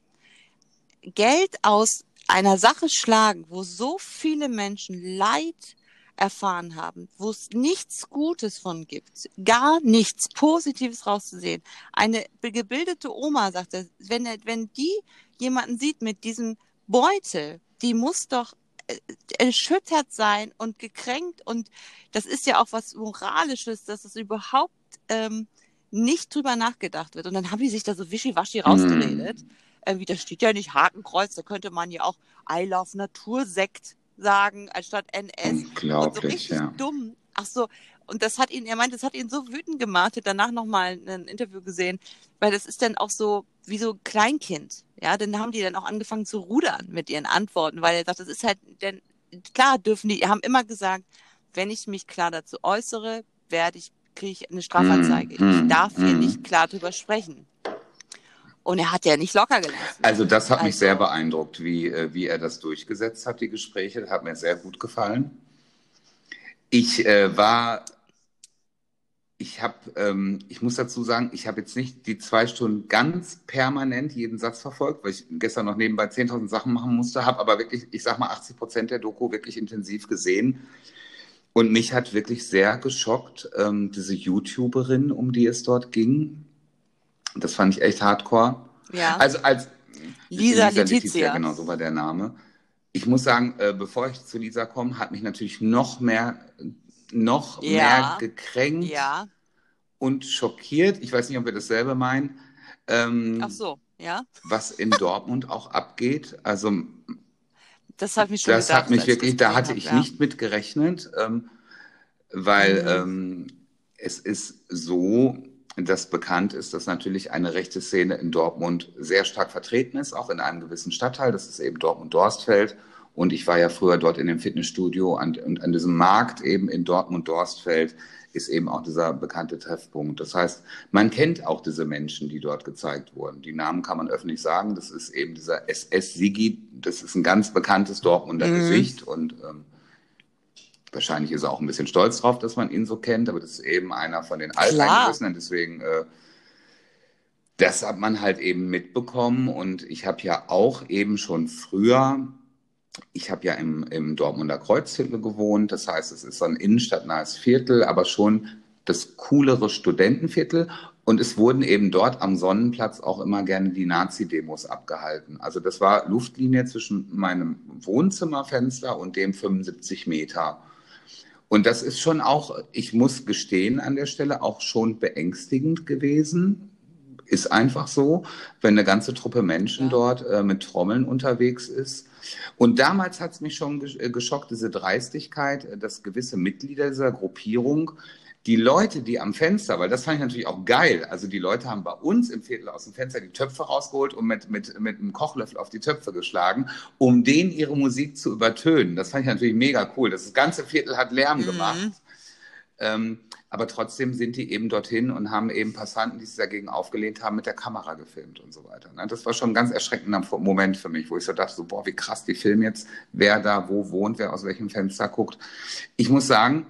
Geld aus einer Sache schlagen, wo so viele Menschen Leid erfahren haben, wo es nichts Gutes von gibt, gar nichts Positives rauszusehen. Eine gebildete Oma sagte, wenn, wenn die jemanden sieht mit diesem Beutel, die muss doch äh, erschüttert sein und gekränkt und das ist ja auch was Moralisches, dass es überhaupt ähm, nicht drüber nachgedacht wird. Und dann haben die sich da so wischiwaschi rausgeredet. Mm. Irgendwie, da steht ja nicht Hakenkreuz, da könnte man ja auch I Love Natursekt sagen, anstatt NS. Unglaublich, und so richtig ja. dumm. Ach so, und das hat ihn, er meint, das hat ihn so wütend gemacht, hat danach nochmal ein Interview gesehen, weil das ist dann auch so wie so Kleinkind. Ja, dann haben die dann auch angefangen zu rudern mit ihren Antworten, weil er sagt, das ist halt, denn klar dürfen die, haben immer gesagt, wenn ich mich klar dazu äußere, werde ich, kriege ich eine Strafanzeige. Mm, ich mm, darf hier mm. nicht klar drüber sprechen. Und er hat ja nicht locker gelassen. Also das hat mich Also- sehr beeindruckt, wie, äh, wie er das durchgesetzt hat, die Gespräche. Das hat mir sehr gut gefallen. Ich äh, war, ich habe, ähm, ich muss dazu sagen, ich habe jetzt nicht die zwei Stunden ganz permanent jeden Satz verfolgt, weil ich gestern noch nebenbei 10.000 Sachen machen musste, habe aber wirklich, ich sag mal, 80 Prozent der Doku wirklich intensiv gesehen. Und mich hat wirklich sehr geschockt, ähm, diese YouTuberin, um die es dort ging. Das fand ich echt hardcore. Ja. Also als Lisa Letizia. genau, so war der Name. Ich muss sagen, äh, bevor ich zu Lisa komme, hat mich natürlich noch mehr, noch Ja. mehr gekränkt ja. und schockiert. Ich weiß nicht, ob wir dasselbe meinen. Ähm, Ach so, ja. Was in Dortmund auch abgeht. Also Das hat mich schon das gedacht, hat mich wirklich, da hatte ich ja. nicht mit gerechnet, ähm, weil Mhm. ähm, es ist so, dass bekannt ist, dass natürlich eine rechte Szene in Dortmund sehr stark vertreten ist, auch in einem gewissen Stadtteil. Das ist eben Dortmund-Dorstfeld. Und ich war ja früher dort in dem Fitnessstudio und, und an diesem Markt eben in Dortmund-Dorstfeld ist eben auch dieser bekannte Treffpunkt. Das heißt, man kennt auch diese Menschen, die dort gezeigt wurden. Die Namen kann man öffentlich sagen. Das ist eben dieser SS-Sigi. Das ist ein ganz bekanntes Dortmunder Mhm. Gesicht und ähm, wahrscheinlich ist er auch ein bisschen stolz drauf, dass man ihn so kennt, aber das ist eben einer von den Alteingesessenen. Deswegen, äh, das hat man halt eben mitbekommen und ich habe ja auch eben schon früher ich habe ja im, im Dortmunder Kreuzviertel gewohnt, das heißt, es ist so ein innenstadtnahes Viertel, aber schon das coolere Studentenviertel. Und es wurden eben dort am Sonnenplatz auch immer gerne die Nazi-Demos abgehalten. Also das war Luftlinie zwischen meinem Wohnzimmerfenster und dem 75 Meter. Und das ist schon auch, ich muss gestehen an der Stelle, auch schon beängstigend gewesen. Ist einfach so, wenn eine ganze Truppe Menschen Ja. dort äh, mit Trommeln unterwegs ist. Und damals hat es mich schon äh, geschockt, diese Dreistigkeit, äh, dass gewisse Mitglieder dieser Gruppierung die Leute, die am Fenster, weil das fand ich natürlich auch geil, also die Leute haben bei uns im Viertel aus dem Fenster die Töpfe rausgeholt und mit, mit, mit einem Kochlöffel auf die Töpfe geschlagen, um denen ihre Musik zu übertönen. Das fand ich natürlich mega cool. Das ganze Viertel hat Lärm Mhm. gemacht. Ähm, aber trotzdem sind die eben dorthin und haben eben Passanten, die sich dagegen aufgelehnt haben, mit der Kamera gefilmt und so weiter. ne? Das war schon ein ganz erschreckender Moment für mich, wo ich so dachte, so, boah, wie krass, die filmen jetzt, wer da wo wohnt, wer aus welchem Fenster guckt. Ich muss sagen,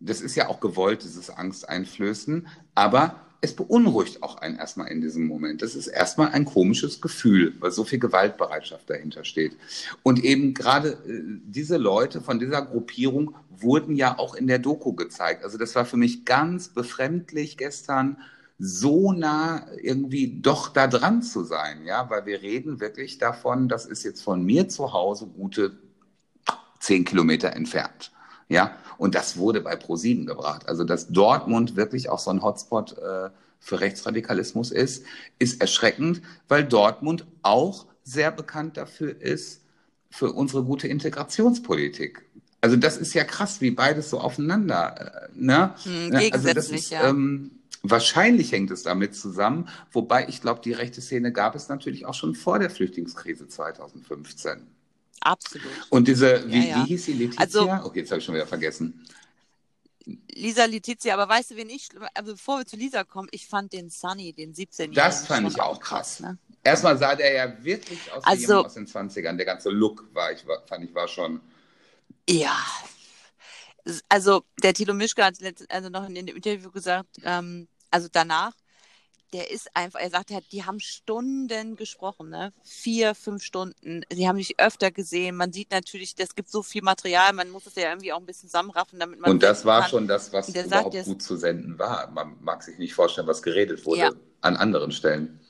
das ist ja auch gewollt, dieses Angsteinflößen, aber es beunruhigt auch einen erstmal in diesem Moment. Das ist erstmal ein komisches Gefühl, weil so viel Gewaltbereitschaft dahinter steht. Und eben gerade äh, diese Leute von dieser Gruppierung wurden ja auch in der Doku gezeigt. Also das war für mich ganz befremdlich gestern, so nah irgendwie doch da dran zu sein, ja, weil wir reden wirklich davon, das ist jetzt von mir zu Hause gute zehn Kilometer entfernt. Ja, und das wurde bei ProSieben gebracht. Also, dass Dortmund wirklich auch so ein Hotspot äh, für Rechtsradikalismus ist, ist erschreckend, weil Dortmund auch sehr bekannt dafür ist, für unsere gute Integrationspolitik. Also, das ist ja krass, wie beides so aufeinander, äh, ne? Hm, Also, das ist, ja. ähm, wahrscheinlich hängt es damit zusammen, wobei ich glaube, die rechte Szene gab es natürlich auch schon vor der Flüchtlingskrise 2015. Absolut. Und diese, wie, ja. wie hieß sie, Letizia? Also- okay, jetzt habe ich schon wieder vergessen. Lisa Letizia, aber weißt du, wen ich, also bevor wir zu Lisa kommen, ich fand den Sunny, den 17-Jährigen. Das fand ich auch krass. Ne? Erstmal sah der ja wirklich aus wie Also- jemand aus den 20ern. Der ganze Look war, ich war, fand ich, war schon. Ja. Also der Tilo Mischke hat letzt, also noch in dem Interview gesagt, ähm, also danach, der ist einfach, er sagt, die haben Stunden gesprochen, ne? Vier, fünf Stunden. Sie haben sich öfter gesehen. Man sieht natürlich, es gibt so viel Material, man muss es ja irgendwie auch ein bisschen zusammenraffen, damit man. Und das war kann. schon das, was überhaupt sagt, gut zu senden war. Man mag sich nicht vorstellen, was geredet wurde ja. an anderen Stellen.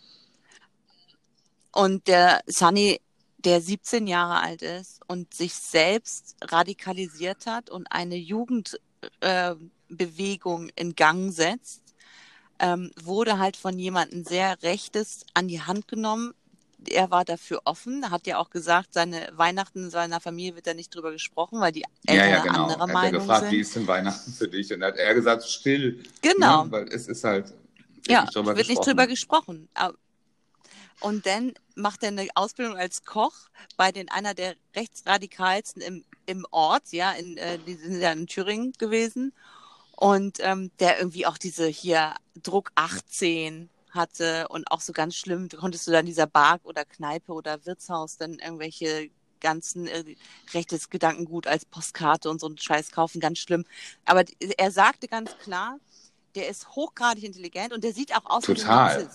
Und der Sunny, der 17 Jahre alt ist und sich selbst radikalisiert hat und eine Jugendbewegung äh, in Gang setzt, ähm, wurde halt von jemandem sehr Rechtes an die Hand genommen. Er war dafür offen, hat ja auch gesagt, seine Weihnachten seiner Familie wird da nicht drüber gesprochen, weil die Eltern ja, ja, genau. anderer er Meinung hat gefragt, sind. wie ist denn Weihnachten für dich? Und dann hat er gesagt, still. Genau. Ne? Weil es ist halt, ja, nicht wird gesprochen. nicht drüber gesprochen. Und dann macht er eine Ausbildung als Koch bei den einer der rechtsradikalsten im, im Ort, ja, in, äh, die sind ja in Thüringen gewesen und ähm, der irgendwie auch diese hier Druck 18 hatte und auch so ganz schlimm, konntest du dann dieser Bar oder Kneipe oder Wirtshaus dann irgendwelche ganzen äh, rechtes Gedankengut als Postkarte und so einen Scheiß kaufen, ganz schlimm. Aber er sagte ganz klar, der ist hochgradig intelligent und der sieht auch aus Total. wie ein.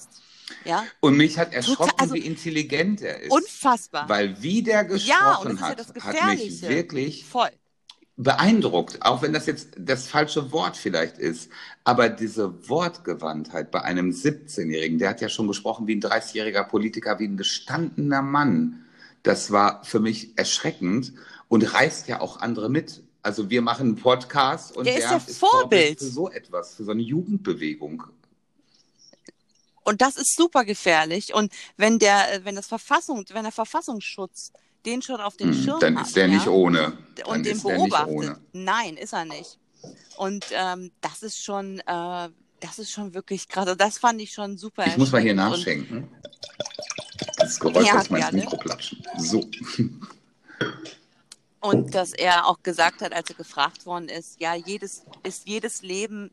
Ja? Und mich hat erschrocken, also, wie intelligent er ist. Unfassbar. Weil wie der gesprochen ja, hat, ja hat mich wirklich Voll beeindruckt, auch wenn das jetzt das falsche Wort vielleicht ist. Aber diese Wortgewandtheit bei einem 17-Jährigen, der hat ja schon gesprochen wie ein 30-jähriger Politiker, wie ein gestandener Mann. Das war für mich erschreckend und reißt ja auch andere mit. Also wir machen einen Podcast und der, der ist, ist Vorbild für so etwas, für so eine Jugendbewegung. Und das ist super gefährlich. Und wenn der, wenn das Verfassung, wenn der Verfassungsschutz den schon auf dem hm, Schirm Dann hat, ist der ja? nicht ohne. Dann und den beobachtet. Nein, ist er nicht. Und ähm, das ist schon, äh, das ist schon wirklich krass. Also das fand ich schon super. Ich muss mal hier nachschenken. Das Geräusch ja, aus meinem Mikro klatschen. So. Und dass er auch gesagt hat, als er gefragt worden ist, ja, jedes, ist jedes Leben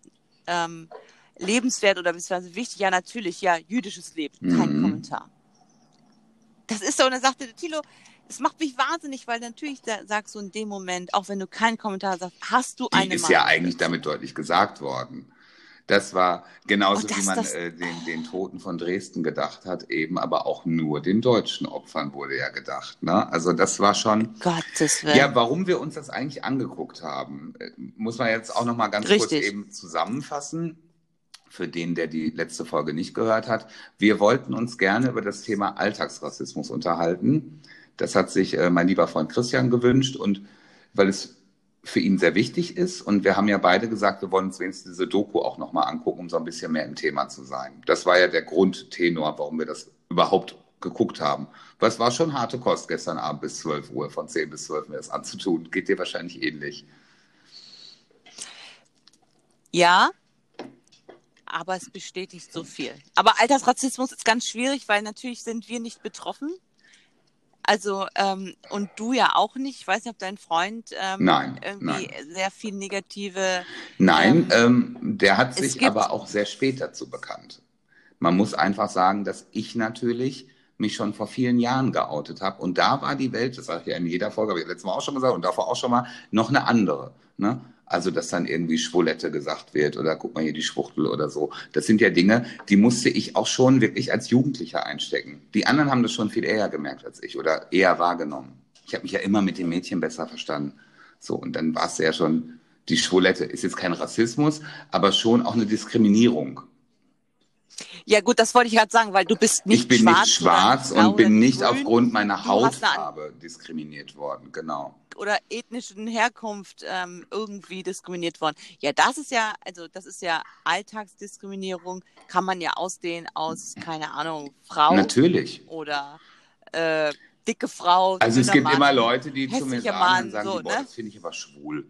ähm, lebenswert oder beziehungsweise wichtig? Ja, natürlich, ja, jüdisches Leben, kein mhm. Kommentar. Das ist so, und er sagte, Tilo, es macht mich wahnsinnig, weil natürlich sagst du in dem Moment, auch wenn du keinen Kommentar sagst, hast du eine Die ist Meinung ja eigentlich damit deutlich gesagt worden. Das war genauso, das, wie man das, äh, den, den Toten von Dresden gedacht hat, eben, aber auch nur den deutschen Opfern wurde ja gedacht. Ne? Also das war schon. Gottes Willen. Ja, warum wir uns das eigentlich angeguckt haben, äh, muss man jetzt auch noch mal ganz Richtig. kurz eben zusammenfassen. Für den, der die letzte Folge nicht gehört hat. Wir wollten uns gerne über das Thema Alltagsrassismus unterhalten. Das hat sich äh, mein lieber Freund Christian gewünscht und weil es für ihn sehr wichtig ist. Und wir haben ja beide gesagt, wir wollen uns wenigstens diese Doku auch nochmal angucken, um so ein bisschen mehr im Thema zu sein. Das war ja der Grundtenor, warum wir das überhaupt geguckt haben. Weil es war schon harte Kost gestern Abend bis 12 Uhr, von 10 bis 12 mir das anzutun. Geht dir wahrscheinlich ähnlich. Ja, aber es bestätigt so viel. Aber Altersrassismus ist ganz schwierig, weil natürlich sind wir nicht betroffen. Also, ähm, und du ja auch nicht. Ich weiß nicht, ob dein Freund ähm, nein, irgendwie nein. sehr viel negative. Nein, ähm, ähm der hat sich aber auch sehr spät dazu bekannt. Man muss einfach sagen, dass ich natürlich mich schon vor vielen Jahren geoutet habe. Und da war die Welt, das sage ich ja in jeder Folge, habe ich letztes Mal auch schon gesagt und davor auch schon mal, noch eine andere. Ne? Also, dass dann irgendwie Schwulette gesagt wird oder guck mal hier die Schwuchtel oder so. Das sind ja Dinge, die musste ich auch schon wirklich als Jugendlicher einstecken. Die anderen haben das schon viel eher gemerkt als ich oder eher wahrgenommen. Ich habe mich ja immer mit den Mädchen besser verstanden. So, und dann war es ja schon, die Schwulette ist jetzt kein Rassismus, aber schon auch eine Diskriminierung. Ja gut, das wollte ich gerade sagen, weil du bist nicht schwarz. Ich bin schwarz nicht schwarz und bin nicht grün. aufgrund meiner Hautfarbe diskriminiert worden, genau. Oder ethnischen Herkunft ähm, irgendwie diskriminiert worden. Ja, das ist ja, also das ist ja Alltagsdiskriminierung, kann man ja ausdehnen aus, keine Ahnung, Frau. Natürlich. Oder äh, dicke Frau. Also es gibt Mann, immer Leute, die zu mir sagen, Mann, sagen so, die, boah, ne? das finde ich aber schwul.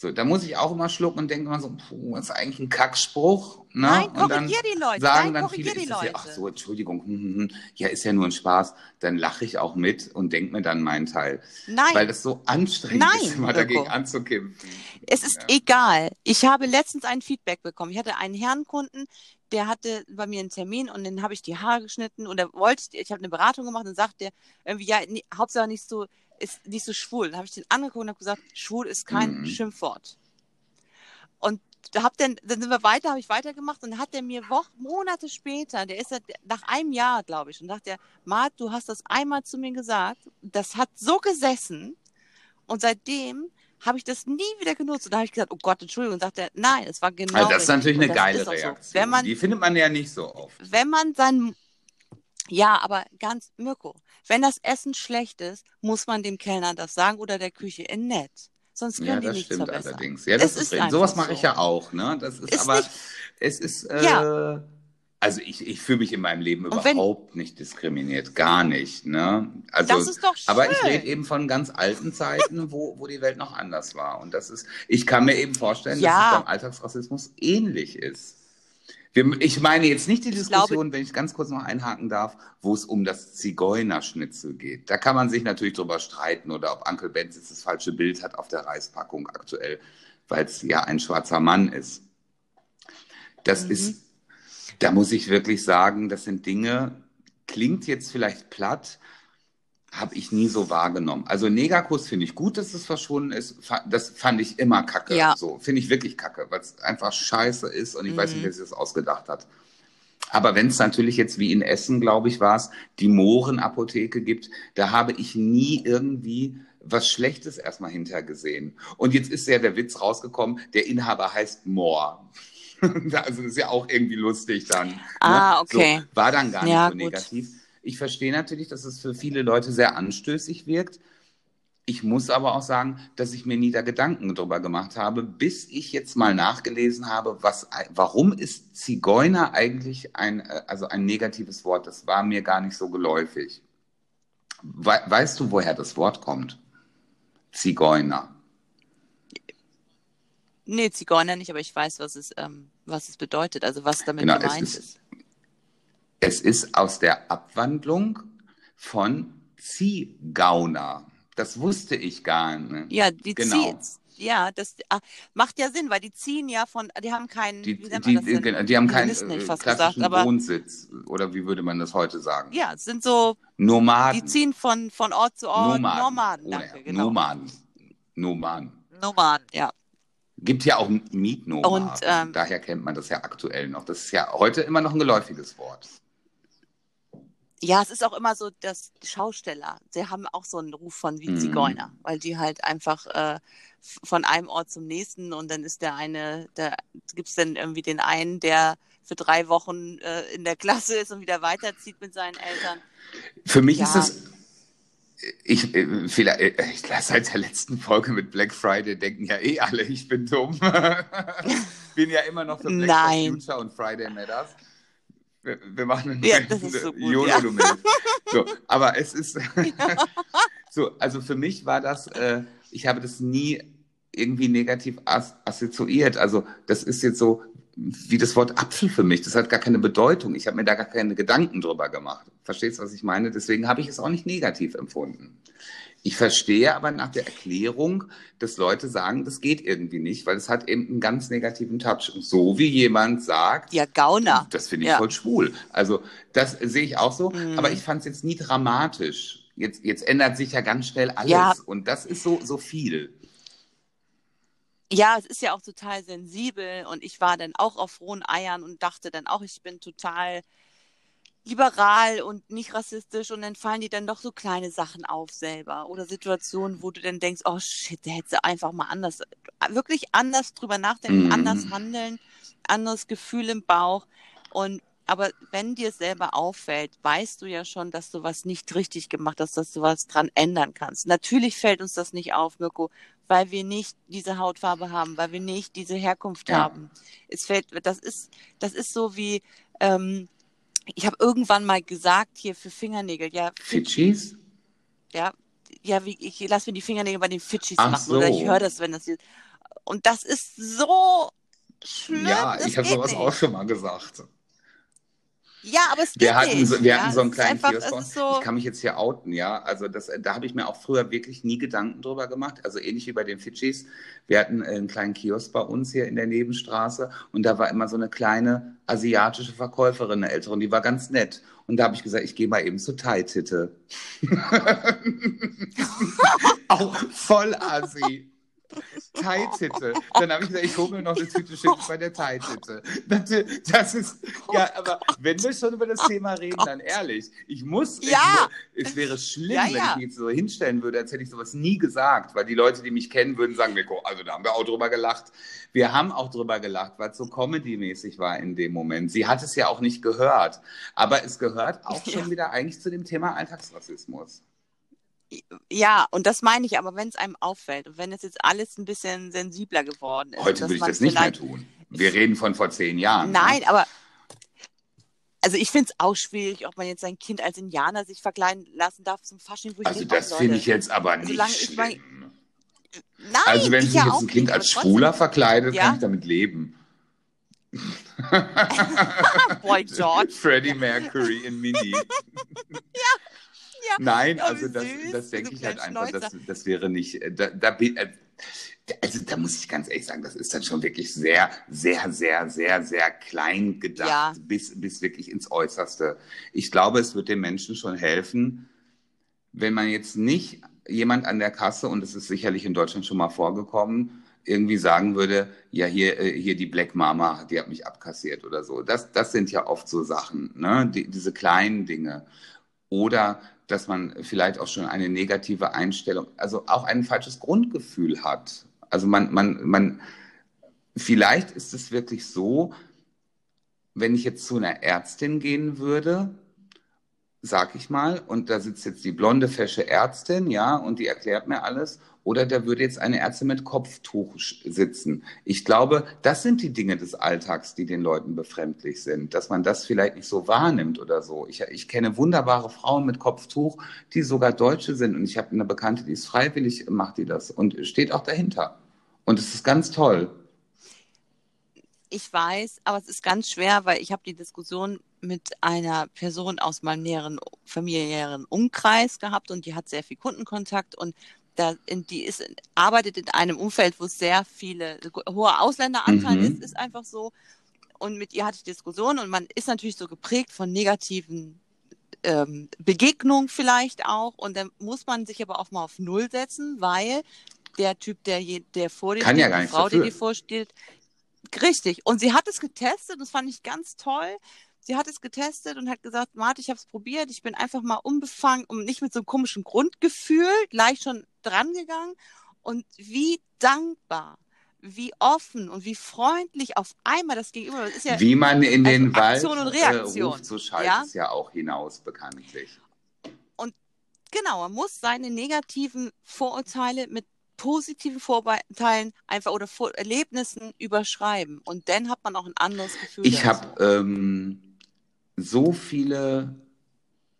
So, da muss ich auch immer schlucken und denke immer so, puh, das ist eigentlich ein Kackspruch. Ne? Nein, und dann die Leute. sagen Nein, dann viele, die Leute. Ja, ach so, Entschuldigung, hm, hm, hm, ja, ist ja nur ein Spaß. Dann lache ich auch mit und denke mir dann meinen Teil. Nein. Weil das so anstrengend Nein, ist, immer Mirko. dagegen anzukämpfen. Es ist ja. egal. Ich habe letztens ein Feedback bekommen. Ich hatte einen Herrenkunden, der hatte bei mir einen Termin und dann habe ich die Haare geschnitten und er wollte, ich habe eine Beratung gemacht und sagt der irgendwie, ja, nee, Hauptsache nicht so, ist nicht so schwul. Dann habe ich den angeguckt und habe gesagt, schwul ist kein Mhm. Schimpfwort. Und hab dann, dann sind wir weiter, habe ich weitergemacht und dann hat er mir Wochen, Monate später, der ist nach einem Jahr, glaube ich, und dachte er, Mart, du hast das einmal zu mir gesagt, das hat so gesessen und seitdem habe ich das nie wieder genutzt. Und da habe ich gesagt, oh Gott, Entschuldigung. Und sagt er, nein, es war genau. Also das ist natürlich eine geile so. Reaktion. Wenn man, Die findet man ja nicht so oft. wenn man sein, ja, aber ganz, Mirko, wenn das Essen schlecht ist, muss man dem Kellner das sagen oder der Küche in nett. Sonst können Ja, die das nichts stimmt verbessern. allerdings. Ja, das Es ist, Sowas mache ich ja auch, ne? Das ist, Ist aber nicht- es ist äh, Ja. also ich, ich fühle mich in meinem Leben Und wenn- überhaupt nicht diskriminiert, gar nicht, ne? Also Das ist doch schön. aber ich rede eben von ganz alten Zeiten, wo, wo die Welt noch anders war. Und das ist, ich kann mir eben vorstellen, Ja. dass es beim Alltagsrassismus ähnlich ist. Wir, ich meine jetzt nicht die Ich Diskussion, wenn ich ganz kurz noch einhaken darf, wo es um das Zigeunerschnitzel geht. Da kann man sich natürlich drüber streiten oder ob Uncle Benz jetzt das falsche Bild hat auf der Reispackung aktuell, weil es ja ein schwarzer Mann ist. Das Mhm. ist, da muss ich wirklich sagen, das sind Dinge, klingt jetzt vielleicht platt, habe ich nie so wahrgenommen. Also Negerkuss finde ich gut, dass es verschwunden ist. Das fand ich immer kacke. Ja. So finde ich wirklich kacke, weil es einfach scheiße ist und ich weiß Mhm. nicht, wer sich das ausgedacht hat. Aber wenn es natürlich jetzt wie in Essen, glaube ich, war es, die Mohrenapotheke gibt, da habe ich nie irgendwie was Schlechtes erstmal hinter gesehen. Und jetzt ist ja der Witz rausgekommen, der Inhaber heißt Mohr. also das ist ja auch irgendwie lustig dann. ne? Ah, okay. So, war dann gar nicht Ja, so gut. Ich verstehe natürlich, dass es für viele Leute sehr anstößig wirkt. Ich muss aber auch sagen, dass ich mir nie da Gedanken drüber gemacht habe, bis ich jetzt mal nachgelesen habe, was, warum ist Zigeuner eigentlich ein, äh, also ein negatives Wort? Das war mir gar nicht so geläufig. We weißt du, woher das Wort kommt? Zigeuner. Nee, Zigeuner nicht, aber ich weiß, was es, ähm, was es bedeutet, also was damit Genau, gemeint ist- ist. Es ist aus der Abwandlung von Ziehgauner. Das wusste ich gar nicht. Ja, die Genau. ziehen. Ja, das ah, macht ja Sinn, weil die ziehen ja von, die haben keinen, Die, die, das denn? die, die haben keinen ich äh, klassischen gesagt, Wohnsitz. Oder wie würde man das heute sagen? ja, es sind so, Nomaden. die ziehen von, von Ort zu Ort. Nomaden. Nomaden, danke, genau. Nomaden. Nomaden. Nomaden, ja. Gibt ja auch Mietnomaden. Und, ähm, Daher kennt man das ja aktuell noch. Das ist ja heute immer noch ein geläufiges Wort. Ja, es ist auch immer so, dass Schausteller, sie haben auch so einen Ruf von wie Mhm. Zigeuner, weil die halt einfach äh, von einem Ort zum nächsten und dann ist der eine, da gibt's dann irgendwie den einen, der für drei Wochen äh, in der Klasse ist und wieder weiterzieht mit seinen Eltern. Für mich Ja. ist es. Ich, äh, vielleicht, äh, ich, seit der letzten Folge mit Black Friday denken ja eh alle, ich bin dumm. bin ja immer noch für Black Nein. Future und Friday Matters. Wir, wir machen einen Ja, so YOLO, ja. So, aber es ist so, also für mich war das, äh, ich habe das nie irgendwie negativ as assoziiert. Also das ist jetzt so wie das Wort Apfel für mich. Das hat gar keine Bedeutung. Ich habe mir da gar keine Gedanken drüber gemacht. Verstehst du, was ich meine? Deswegen habe ich es auch nicht negativ empfunden. Ich verstehe aber nach der Erklärung, dass Leute sagen, das geht irgendwie nicht, weil es hat eben einen ganz negativen Touch. Und so wie jemand sagt, Ja, Gauner. das finde ich Ja. voll schwul. Also das sehe ich auch so, Mhm. aber ich fand es jetzt nie dramatisch. Jetzt, jetzt ändert sich ja ganz schnell alles Ja. und das ist so, so viel. Ja, es ist ja auch total sensibel und ich war dann auch auf rohen Eiern und dachte dann auch, ich bin total liberal und nicht rassistisch und dann fallen dir dann doch so kleine Sachen auf selber oder Situationen, wo du dann denkst, oh shit, da hättest du einfach mal anders, wirklich anders drüber nachdenken, Mhm. anders handeln, anderes Gefühl im Bauch und aber wenn dir es selber auffällt, weißt du ja schon, dass du was nicht richtig gemacht hast, dass du was dran ändern kannst. Natürlich fällt uns das nicht auf, Mirko, weil wir nicht diese Hautfarbe haben, weil wir nicht diese Herkunft Ja. haben. Es fällt, das ist, das ist so wie, ähm, ich habe irgendwann mal gesagt hier für Fingernägel, ja, Fidschis? ja, ja, wie, ich lasse mir die Fingernägel bei den Fidschis Ach machen oder ich so. höre das, wenn das hier, und das ist so schlimm. Ja, ich habe sowas nicht. auch schon mal gesagt. Ja, aber es geht Wir hatten nicht. so, wir ja, hatten so einen kleinen einfach, Kiosk. so, Ich kann mich jetzt hier outen, ja. Also das, da habe ich mir auch früher wirklich nie Gedanken drüber gemacht. Also ähnlich wie bei den Fidschis. Wir hatten einen kleinen Kiosk bei uns hier in der Nebenstraße und da war immer so eine kleine asiatische Verkäuferin, eine ältere, und die war ganz nett. Und da habe ich gesagt, ich gehe mal eben zur Thai-Titte. auch voll assi. Thai-Titte. Dann habe ich gesagt, ich hole mir noch eine Tüte Chips bei der Thai-Titte. Das, das ist, ja, aber wenn wir schon über das Thema reden, dann ehrlich, ich muss, Ja. ich, es wäre schlimm, Ja, wenn ja. ich mich jetzt so hinstellen würde, als hätte ich sowas nie gesagt, weil die Leute, die mich kennen, würden sagen, Mirko, also da haben wir auch drüber gelacht. Wir haben auch drüber gelacht, weil es so comedy-mäßig war in dem Moment. Sie hat es ja auch nicht gehört, aber es gehört auch schon wieder eigentlich zu dem Thema Alltagsrassismus. Ja, und das meine ich, aber wenn es einem auffällt und wenn es jetzt alles ein bisschen sensibler geworden ist. Heute würde ich das nicht mehr tun. Wir reden von vor zehn Jahren. Nein, Ne? aber also ich finde es auch schwierig, ob man jetzt sein Kind als Indianer sich verkleiden lassen darf zum Fasching, Also das finde ich jetzt aber nicht Solange ich mein- schlimm. Nein, Also wenn ich sich ja jetzt ein Kind nicht, als Schwuler verkleidet, Ja. kann ich damit leben. Boy George. Freddie Mercury in Mini. ja. Nein, Oh, wie also das, süß, das denke ich halt einfach, das, das wäre nicht, äh, da, da, äh, also da muss ich ganz ehrlich sagen, das ist dann schon wirklich sehr, sehr, sehr, sehr, sehr klein gedacht, Ja. bis, bis wirklich ins Äußerste. Ich glaube, es wird den Menschen schon helfen, wenn man jetzt nicht jemand an der Kasse, und es ist sicherlich in Deutschland schon mal vorgekommen, irgendwie sagen würde, ja, hier, äh, hier die Black Mama, die hat mich abkassiert oder so. Das, das sind ja oft so Sachen, ne? die, diese kleinen Dinge. Oder dass man vielleicht auch schon eine negative Einstellung, also auch ein falsches Grundgefühl hat. Also man, man, man, vielleicht ist es wirklich so, wenn ich jetzt zu einer Ärztin gehen würde, sag ich mal, und da sitzt jetzt die blonde, fesche Ärztin, ja, und die erklärt mir alles, oder da würde jetzt eine Ärztin mit Kopftuch sitzen. Ich glaube, das sind die Dinge des Alltags, die den Leuten befremdlich sind, dass man das vielleicht nicht so wahrnimmt oder so. Ich, ich kenne wunderbare Frauen mit Kopftuch, die sogar Deutsche sind, und ich habe eine Bekannte, die ist freiwillig, macht die das und steht auch dahinter. Und es ist ganz toll. Ich weiß, aber es ist ganz schwer, weil ich habe die Diskussion mit einer Person aus meinem näheren familiären Umkreis gehabt und die hat sehr viel Kundenkontakt und da in, die ist arbeitet in einem Umfeld, wo es sehr viele hoher Ausländeranteil Mhm. ist, ist einfach so. Und mit ihr hatte ich Diskussionen und man ist natürlich so geprägt von negativen ähm, Begegnungen vielleicht auch und dann muss man sich aber auch mal auf Null setzen, weil der Typ, der, je, der vor dir Kann ja steht, gar die Frau, die dafür. dir vorsteht, Richtig. Und sie hat es getestet, das fand ich ganz toll. Sie hat es getestet und hat gesagt, Martin, ich habe es probiert, ich bin einfach mal unbefangen und nicht mit so einem komischen Grundgefühl gleich schon dran gegangen. Und wie dankbar, wie offen und wie freundlich auf einmal das Gegenüber das ist. Ja, Wie man in also den Wald Aktion und äh, Reaktion, ruft, so schallt ja? es ja auch hinaus, bekanntlich. genau, man muss seine negativen Vorurteile mit positiven Vorurteilen einfach oder Vor Erlebnissen überschreiben. Und dann hat man auch ein anderes Gefühl. Ich habe ähm, so viele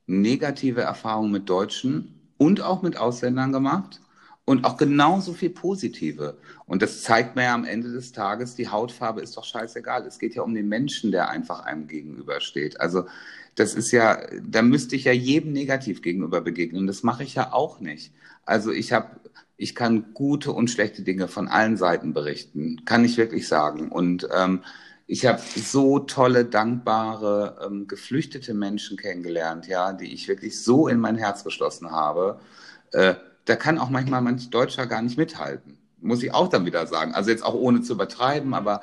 negative Erfahrungen mit Deutschen und auch mit Ausländern gemacht und auch genauso viel positive. Und das zeigt mir ja am Ende des Tages, die Hautfarbe ist doch scheißegal. Es geht ja um den Menschen, der einfach einem gegenübersteht. Also das ist ja, da müsste ich ja jedem negativ gegenüber begegnen. Und das mache ich ja auch nicht. Also ich habe, ich kann gute und schlechte Dinge von allen Seiten berichten, kann ich wirklich sagen. Und ähm, ich habe so tolle, dankbare, ähm, geflüchtete Menschen kennengelernt, ja, die ich wirklich so in mein Herz geschlossen habe. Äh, da kann auch manchmal manch Deutscher gar nicht mithalten. Muss ich auch dann wieder sagen. Also jetzt auch ohne zu übertreiben, aber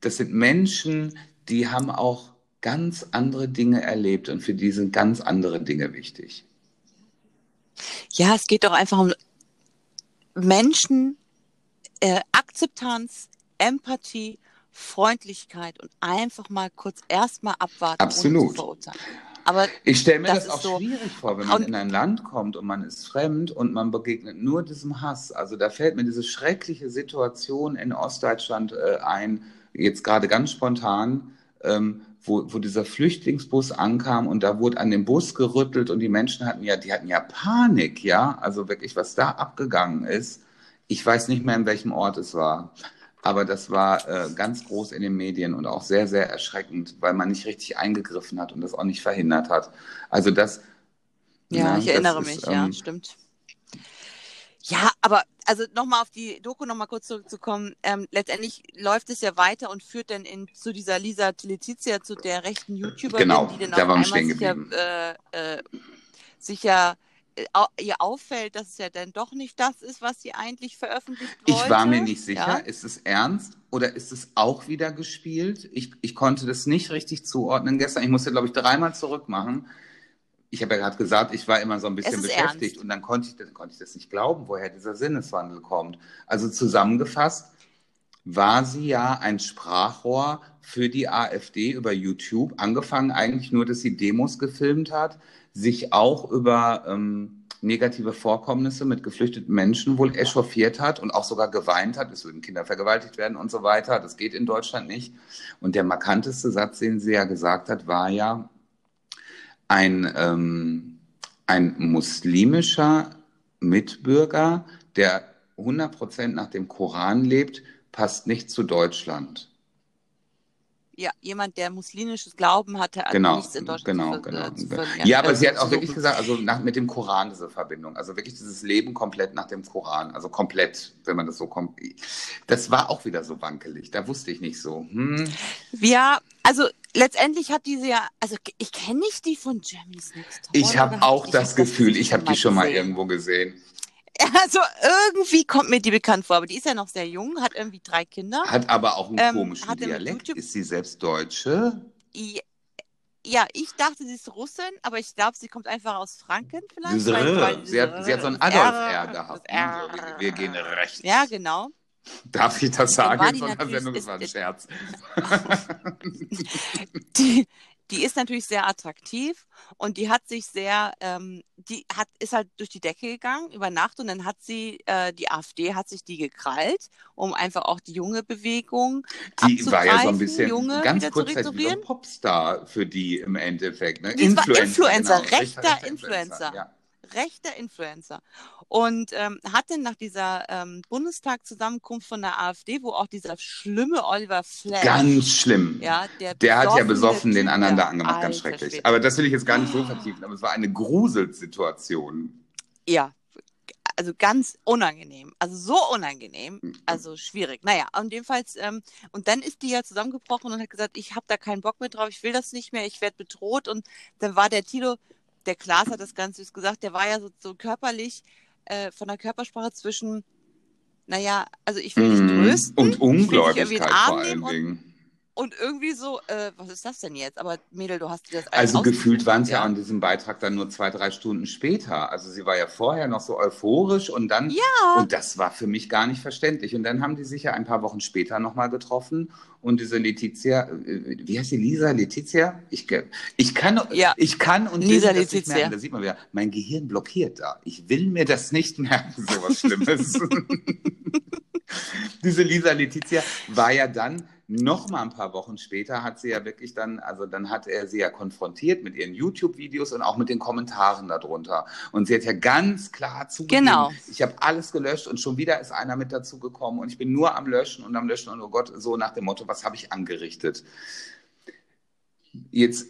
das sind Menschen, die haben auch ganz andere Dinge erlebt und für die sind ganz andere Dinge wichtig. Ja, es geht doch einfach um Menschen, äh, Akzeptanz, Empathie, Freundlichkeit und einfach mal kurz erstmal abwarten, Absolut. Aber Ich stelle mir Das das, auch so- schwierig vor, wenn man in ein Land kommt und man ist fremd und man begegnet nur diesem Hass. Also da fällt mir diese schreckliche Situation in Ostdeutschland äh, ein, jetzt gerade ganz spontan, ähm, wo, wo dieser Flüchtlingsbus ankam und da wurde an dem Bus gerüttelt und die Menschen hatten ja, die hatten ja Panik, ja, also wirklich, was da abgegangen ist. Ich weiß nicht mehr, in welchem Ort es war. Aber das war äh, ganz groß in den Medien und auch sehr, sehr erschreckend, weil man nicht richtig eingegriffen hat und das auch nicht verhindert hat. Also das. ja, ich das erinnere ist, mich, ja, ähm, stimmt. Ja, aber also nochmal auf die Doku nochmal kurz zurückzukommen. Ähm, letztendlich läuft es ja weiter und führt dann in, zu dieser Lisa Letizia, zu der rechten YouTuberin, Genau, die dann da auf einmal sich ja, äh, äh, sich ja äh, ihr auffällt, dass es ja dann doch nicht das ist, was sie eigentlich veröffentlicht wollte. Ich war mir nicht sicher, Ja. ist es ernst oder ist es auch wieder gespielt? Ich, ich konnte das nicht richtig zuordnen gestern. Ich musste, glaube ich, dreimal zurückmachen. Ich habe ja gerade gesagt, ich war immer so ein bisschen beschäftigt ernst. und dann konnte ich, das, konnte ich das nicht glauben, woher dieser Sinneswandel kommt. Also zusammengefasst war sie ja ein Sprachrohr für die AfD über YouTube, angefangen eigentlich nur, dass sie Demos gefilmt hat, sich auch über ähm, negative Vorkommnisse mit geflüchteten Menschen wohl echauffiert hat und auch sogar geweint hat, es würden Kinder vergewaltigt werden und so weiter. Das geht in Deutschland nicht. Und der markanteste Satz, den sie ja gesagt hat, war ja, ein, ähm, ein muslimischer Mitbürger, der 100% nach dem Koran lebt, passt nicht zu Deutschland. Ja, jemand, der muslimisches Glauben hatte, hat Genau, nichts in Deutschland genau, zu, genau. zu genau. verlieren. Ja, aber Äh, sie hat auch wirklich gesagt, also nach, mit dem Koran diese Verbindung, also wirklich dieses Leben komplett nach dem Koran, also komplett, wenn man das so kommt. Das war auch wieder so wankelig, da wusste ich nicht so. Hm, Ja, also letztendlich hat diese ja, also ich kenne nicht die von Germany's Next Top. ich habe hab auch ich das Gefühl, ich habe die schon mal gesehen. irgendwo gesehen. Also irgendwie kommt mir die bekannt vor, aber die ist ja noch sehr jung, hat irgendwie drei Kinder. Hat aber auch einen Ähm, komischen Dialekt. Ist sie selbst Deutsche? Ja, ich dachte, sie ist Russin, aber ich glaube, sie kommt einfach aus Franken vielleicht. Diese weil- weil R. Sie hat, sie hat so ein das Adolf R, R das gehabt. Wir gehen rechts. Ja, genau. Darf ich das sagen in die so einer Sendung? Das ist- war ein Scherz. Die, die ist natürlich sehr attraktiv und die hat sich sehr, ähm, die hat, ist halt durch die Decke gegangen über Nacht und dann hat sie, äh, die AfD hat sich die gekrallt, um einfach auch die junge Bewegung Die war ja so ein bisschen Junge ganz kurzzeitig wie so ein. Popstar für die im Endeffekt. Ne? Die war Influencer, genau. rechter Influencer. Ja. Rechter Influencer. Und ähm, hat dann nach dieser ähm, Bundestag-Zusammenkunft von der AfD, wo auch dieser schlimme Oliver Flash, Ganz schlimm. ja, der, Der hat ja besoffen den anderen da angemacht, ganz schrecklich. Schwede. Aber das will ich jetzt gar nicht so vertiefen, aber es war eine Gruselsituation. Ja, also ganz unangenehm. Also so unangenehm. Mhm. Also schwierig. Naja, und jedenfalls, ähm, und dann ist die ja zusammengebrochen und hat gesagt, ich habe da keinen Bock mehr drauf, ich will das nicht mehr, ich werde bedroht. Und dann war der Tilo, der Klaas hat das ganz süß gesagt, der war ja so, so körperlich äh, von der Körpersprache zwischen, naja, also ich will dich Mhm. trösten. Und Ungläubigkeit vor allen Dingen. Und irgendwie so, äh, was ist das denn jetzt? Aber Mädel, du hast dir das Also gefühlt waren es ja ja. an diesem Beitrag dann nur zwei, drei Stunden später. Also sie war ja vorher noch so euphorisch und dann, Ja. und das war für mich gar nicht verständlich. Und dann haben die sich ja ein paar Wochen später nochmal getroffen und diese Letizia, äh, wie heißt die, Lisa Letizia? Ich, ich kann, Ja. ich kann und Lisa das Letizia. merken. Da sieht man wieder, mein Gehirn blockiert da. Ich will mir das nicht merken, sowas Schlimmes. diese Lisa Letizia war ja dann noch mal ein paar Wochen später hat sie ja wirklich dann, also dann hat er sie ja konfrontiert mit ihren YouTube-Videos und auch mit den Kommentaren darunter. Und sie hat ja ganz klar zugegeben, Genau. ich habe alles gelöscht und schon wieder ist einer mit dazu gekommen und ich bin nur am Löschen und am Löschen und oh Gott, so nach dem Motto, was habe ich angerichtet? Jetzt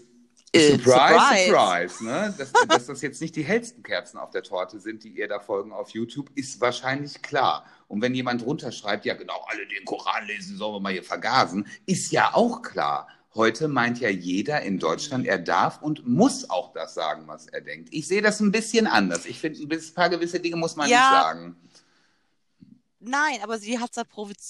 Surprise, surprise. surprise, ne? Dass, dass das jetzt nicht die hellsten Kerzen auf der Torte sind, die ihr da folgen auf YouTube, ist wahrscheinlich klar. Und wenn jemand runterschreibt, ja genau, alle den Koran lesen, sollen wir mal hier vergasen, ist ja auch klar. Heute meint ja jeder in Deutschland, er darf und muss auch das sagen, was er denkt. Ich sehe das ein bisschen anders. Ich finde, ein paar gewisse Dinge muss man Ja. nicht sagen. Nein, aber sie hat.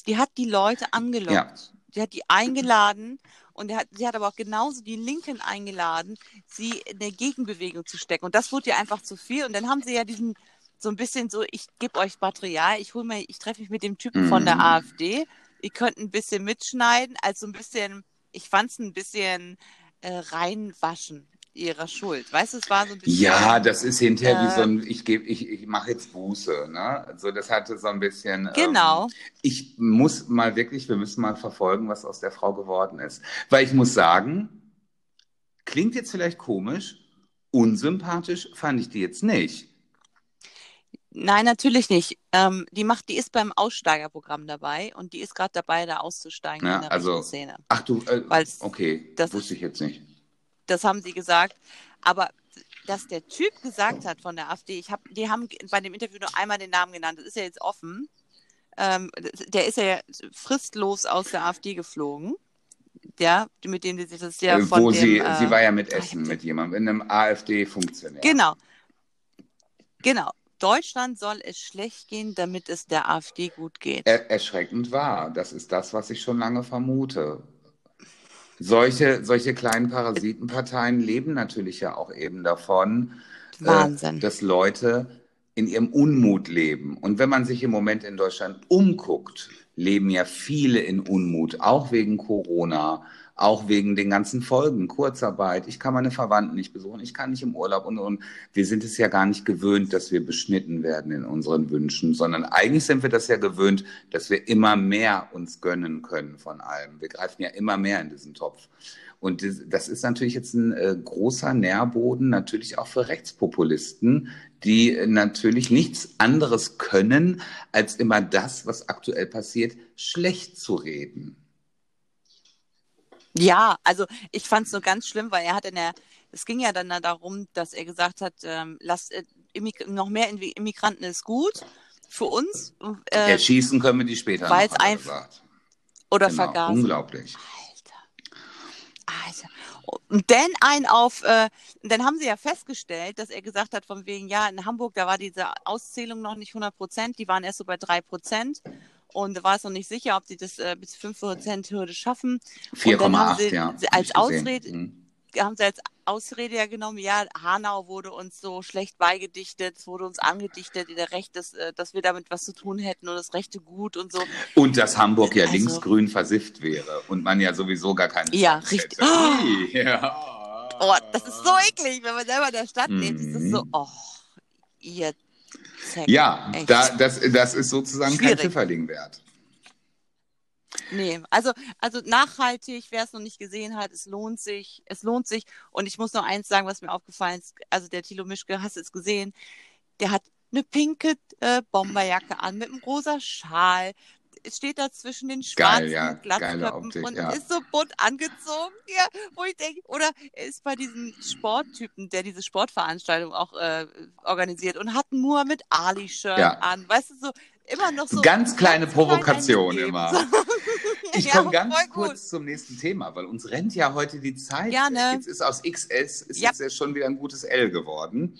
Die hat die Leute angelockt. Ja. Die hat die eingeladen und er hat, sie hat aber auch genauso die Linken eingeladen, sie in der Gegenbewegung zu stecken. Und das wurde ihr einfach zu viel. Und dann haben sie ja diesen so ein bisschen so, ich gebe euch Material, ich hole mir, ich treffe mich mit dem Typen von der Mhm. AfD. Ihr könnt ein bisschen mitschneiden, also ein bisschen, ich fand es ein bisschen äh, reinwaschen ihrer Schuld. Weißt du, es war so ein bisschen. Ja, das ist hinterher wie Äh, so ein, ich gebe, ich, ich mache jetzt Buße, ne? Also das hatte so ein bisschen. Genau. Ähm, ich muss mal wirklich, wir müssen mal verfolgen, was aus der Frau geworden ist. Weil ich muss sagen, klingt jetzt vielleicht komisch, unsympathisch fand ich die jetzt nicht. Nein, natürlich nicht. Ähm, die macht, die ist beim Aussteigerprogramm dabei und die ist gerade dabei, da auszusteigen Ja, in der also- Szene. Ach du, äh, okay, das- wusste ich jetzt nicht. Das haben sie gesagt. Aber dass der Typ gesagt hat von der AfD, ich habe, die haben bei dem Interview nur einmal den Namen genannt, das ist ja jetzt offen. Ähm, der ist ja fristlos aus der AfD geflogen. Ja, mit dem sie sich das ja äh, von wo dem, sie, äh, sie war ja mit ich Essen hab mit jemandem, mit einem AfD-Funktionär. Genau. Genau. Deutschland soll es schlecht gehen, damit es der AfD gut geht. Er, erschreckend wahr. Das ist das, was ich schon lange vermute. Solche, solche kleinen Parasitenparteien leben natürlich ja auch eben davon, Wahnsinn. Äh, dass Leute in ihrem Unmut leben. Und wenn man sich im Moment in Deutschland umguckt, leben ja viele in Unmut, auch wegen Corona, auch wegen den ganzen Folgen, Kurzarbeit, ich kann meine Verwandten nicht besuchen, ich kann nicht im Urlaub und, und wir sind es ja gar nicht gewöhnt, dass wir beschnitten werden in unseren Wünschen, sondern eigentlich sind wir das ja gewöhnt, dass wir immer mehr uns gönnen können von allem. Wir greifen ja immer mehr in diesen Topf. Und das ist natürlich jetzt ein äh, großer Nährboden, natürlich auch für Rechtspopulisten, die natürlich nichts anderes können, als immer das, was aktuell passiert, schlecht zu reden. Ja, also ich fand es nur ganz schlimm, weil er hat in der, es ging ja dann darum, dass er gesagt hat, ähm, lasst äh, noch mehr Immigranten ist gut für uns. Äh, Erschießen können wir die später weil es einfach oder genau, vergasen. Unglaublich. Alter. Alter. Und dann ein auf, äh, dann haben sie ja festgestellt, dass er gesagt hat, von wegen, ja, in Hamburg, da war diese Auszählung noch nicht 100 Prozent, die waren erst so bei 3 Prozent und da war es noch nicht sicher, ob sie das äh, bis 5% Hürde schaffen. 4,8, ja. Als Ausrede, mhm. haben sie als Ausrede ja genommen, ja, Hanau wurde uns so schlecht beigedichtet, es wurde uns angedichtet, der Recht, dass, äh, dass wir damit was zu tun hätten und das rechte Gut und so. Und dass Hamburg ja also, linksgrün versifft wäre und man ja sowieso gar keine Ja, richtig. Oh. Ja. Oh, das ist so eklig, wenn man selber in der Stadt mhm. lebt, ist das so, oh, ihr Zack. Ja, da, das, das ist sozusagen Schwierig. kein Pfifferling wert. Nee, also, also nachhaltig, wer es noch nicht gesehen hat, es lohnt sich, es lohnt sich. Und ich muss noch eins sagen, was mir aufgefallen ist, also der Thilo Mischke, hast du es gesehen, der hat eine pinke äh, Bomberjacke an mit einem rosa Schal, steht da zwischen den schwarzen Geil, ja. Glatzköpfen und ja. ist so bunt angezogen, ja, wo ich denke, oder ist bei diesem Sporttypen, der diese Sportveranstaltung auch äh, organisiert und hat nur Muhammad Ali-Shirt ja. an, weißt du, so immer noch so. Ganz kleine ganz Provokation klein immer. Ich komme ganz kurz zum nächsten Thema, weil uns rennt ja heute die Zeit. Gerne. Jetzt ist aus XS ist jetzt ja schon wieder ein gutes L geworden.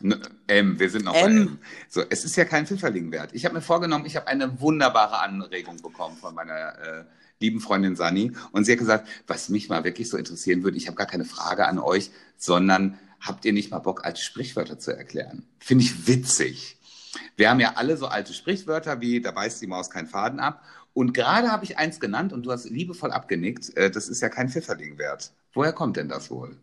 M, wir sind noch M. bei M. So, es ist ja kein Pfifferling wert. Ich habe mir vorgenommen, ich habe eine wunderbare Anregung bekommen von meiner äh, lieben Freundin Sani. Und sie hat gesagt, was mich mal wirklich so interessieren würde, ich habe gar keine Frage an euch, sondern habt ihr nicht mal Bock, alte Sprichwörter zu erklären? Finde ich witzig. Wir haben ja alle so alte Sprichwörter wie, da beißt die Maus keinen Faden ab. Und gerade habe ich eins genannt und du hast liebevoll abgenickt. Äh, das ist ja kein Pfifferling wert. Woher kommt denn das wohl?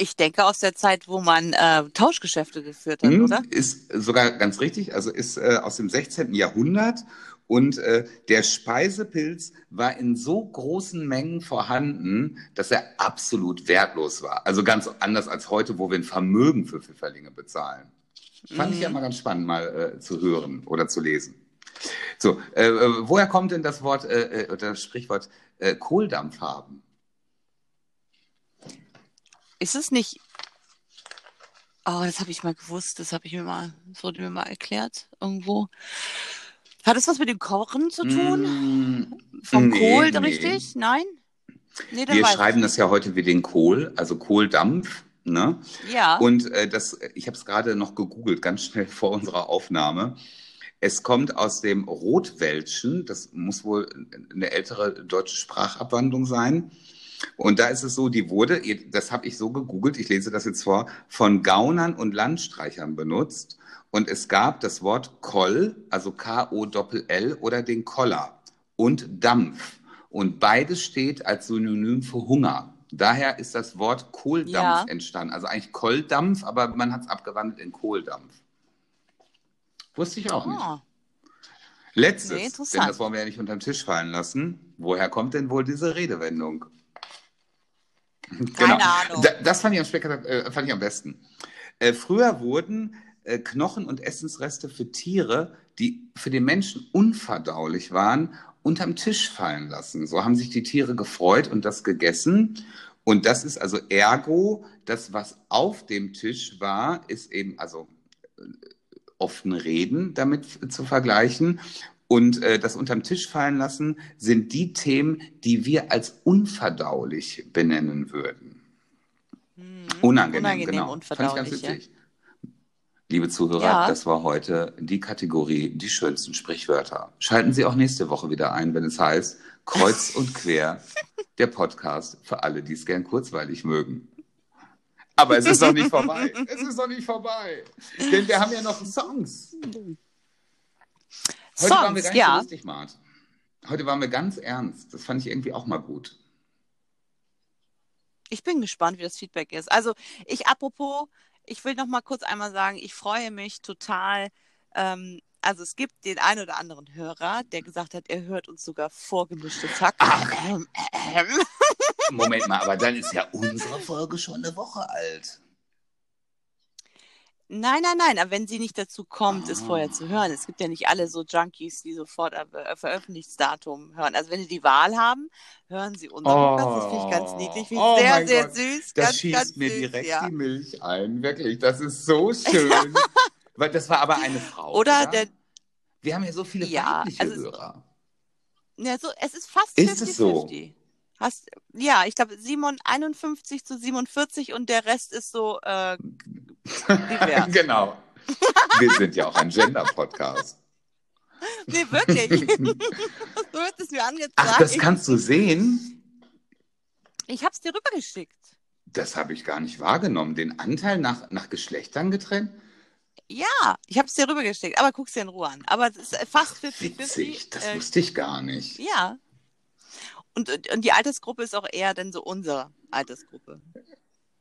Ich denke aus der Zeit, wo man äh, Tauschgeschäfte geführt hat, hm, oder? Ist sogar ganz richtig. Also ist äh, aus dem 16. Jahrhundert und äh, der Speisepilz war in so großen Mengen vorhanden, dass er absolut wertlos war. Also ganz anders als heute, wo wir ein Vermögen für Pfifferlinge bezahlen. Fand ich ja mhm. mal ganz spannend, mal äh, zu hören oder zu lesen. So, äh, äh woher kommt denn das Wort, äh, äh das Sprichwort äh, Kohldampf haben? Ist es nicht. Oh, das habe ich mal gewusst, das habe ich mir mal, das wurde mir mal erklärt irgendwo. Hat es was mit dem Kochen zu tun? Mm, Vom nee, Kohl, nee. richtig? Nein? Nee, Wir schreiben das ja heute wie den Kohl, also Kohldampf. Ne? Ja. Und äh, das, ich habe es gerade noch gegoogelt, ganz schnell vor unserer Aufnahme. Es kommt aus dem Rotwelschen, das muss wohl eine ältere deutsche Sprachabwandlung sein. Und da ist es so, die wurde, das habe ich so gegoogelt, ich lese das jetzt vor, von Gaunern und Landstreichern benutzt. Und es gab das Wort Koll, also K-O-L-L oder den Koller und Dampf. Und beides steht als Synonym für Hunger. Daher ist das Wort Kohldampf ja. entstanden. Also eigentlich Kohldampf, aber man hat es abgewandelt in Kohldampf. Wusste ich auch oh. nicht. Ah. Letztes, nee, denn das wollen wir ja nicht unter den Tisch fallen lassen. Woher kommt denn wohl diese Redewendung? Keine genau. Ahnung. das fand ich, am äh, fand ich am besten. Äh, früher wurden äh, Knochen und Essensreste für Tiere, die für den Menschen unverdaulich waren, unterm Tisch fallen lassen. So haben sich die Tiere gefreut und das gegessen. Und das ist also ergo, das, was auf dem Tisch war, ist eben also äh, offen Reden damit zu vergleichen. Und äh, das unterm Tisch fallen lassen sind die Themen, die wir als unverdaulich benennen würden. Hm. Unangenehm, Unangenehm, genau. Fand ich ganz unverdaulich, ja. witzig. Liebe Zuhörer, Ja. das war heute die Kategorie Die schönsten Sprichwörter. Schalten Sie auch nächste Woche wieder ein, wenn es heißt Kreuz und Quer, der Podcast für alle, die es gern kurzweilig mögen. Aber es ist noch nicht vorbei. Es ist noch nicht vorbei. Denn wir haben ja noch Songs. Heute waren wir Songs, gar nicht ja. so lustig, Mart. Heute waren wir ganz ernst. Das fand ich irgendwie auch mal gut. Ich bin gespannt, wie das Feedback ist. Also ich apropos, ich will noch mal kurz einmal sagen, ich freue mich total. Ähm, also es gibt den einen oder anderen Hörer, der gesagt hat, er hört uns sogar vorgemischte. Ach. Ähm, ähm. Moment mal, aber dann ist ja unsere Folge schon eine Woche alt. Nein, nein, nein, aber wenn sie nicht dazu kommt, es Ah. vorher zu hören. Es gibt ja nicht alle so Junkies, die sofort Veröffentlichungsdatum hören. Also wenn sie die Wahl haben, hören sie unseren Oh. Podcast. Das finde ich ganz niedlich. Finde ich Oh sehr, sehr Gott. süß. Das ganz, schießt ganz mir süß, direkt ja. die Milch ein. Wirklich, das ist so schön. Weil das war aber eine Frau. Oder Oder, der, Wir haben ja so viele Ja, weibliche also es- Hörer. ja, so, es ist fast Ist es so? 50-50. Hast, ja, ich glaube, Simon 51 zu 47 und der Rest ist so, äh, Divers. genau. Wir sind ja auch ein Gender-Podcast. nee, wirklich. so wird es mir angezeigt. Ach, das kannst du sehen? ich habe es dir rübergeschickt. Das habe ich gar nicht wahrgenommen. Den Anteil nach, nach Geschlechtern getrennt? Ja, ich habe es dir rübergeschickt, aber guck's dir in Ruhe an. Aber es ist fast 50-50. Witzig, das äh, wusste ich gar nicht. Ja. Und, und die Altersgruppe ist auch eher dann so unsere Altersgruppe.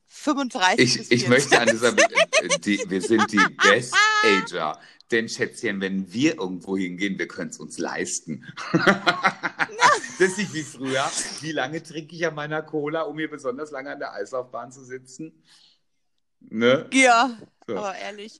35 bis Ich, ich möchte an 24. dieser, äh, die, wir sind die Best Ager. Denn Schätzchen, wenn wir irgendwo hingehen, wir können es uns leisten. das ist nicht wie früher. Wie lange trinke ich an meiner Cola, um hier besonders lange an der Eislaufbahn zu sitzen? Ne? Ja, So. aber ehrlich.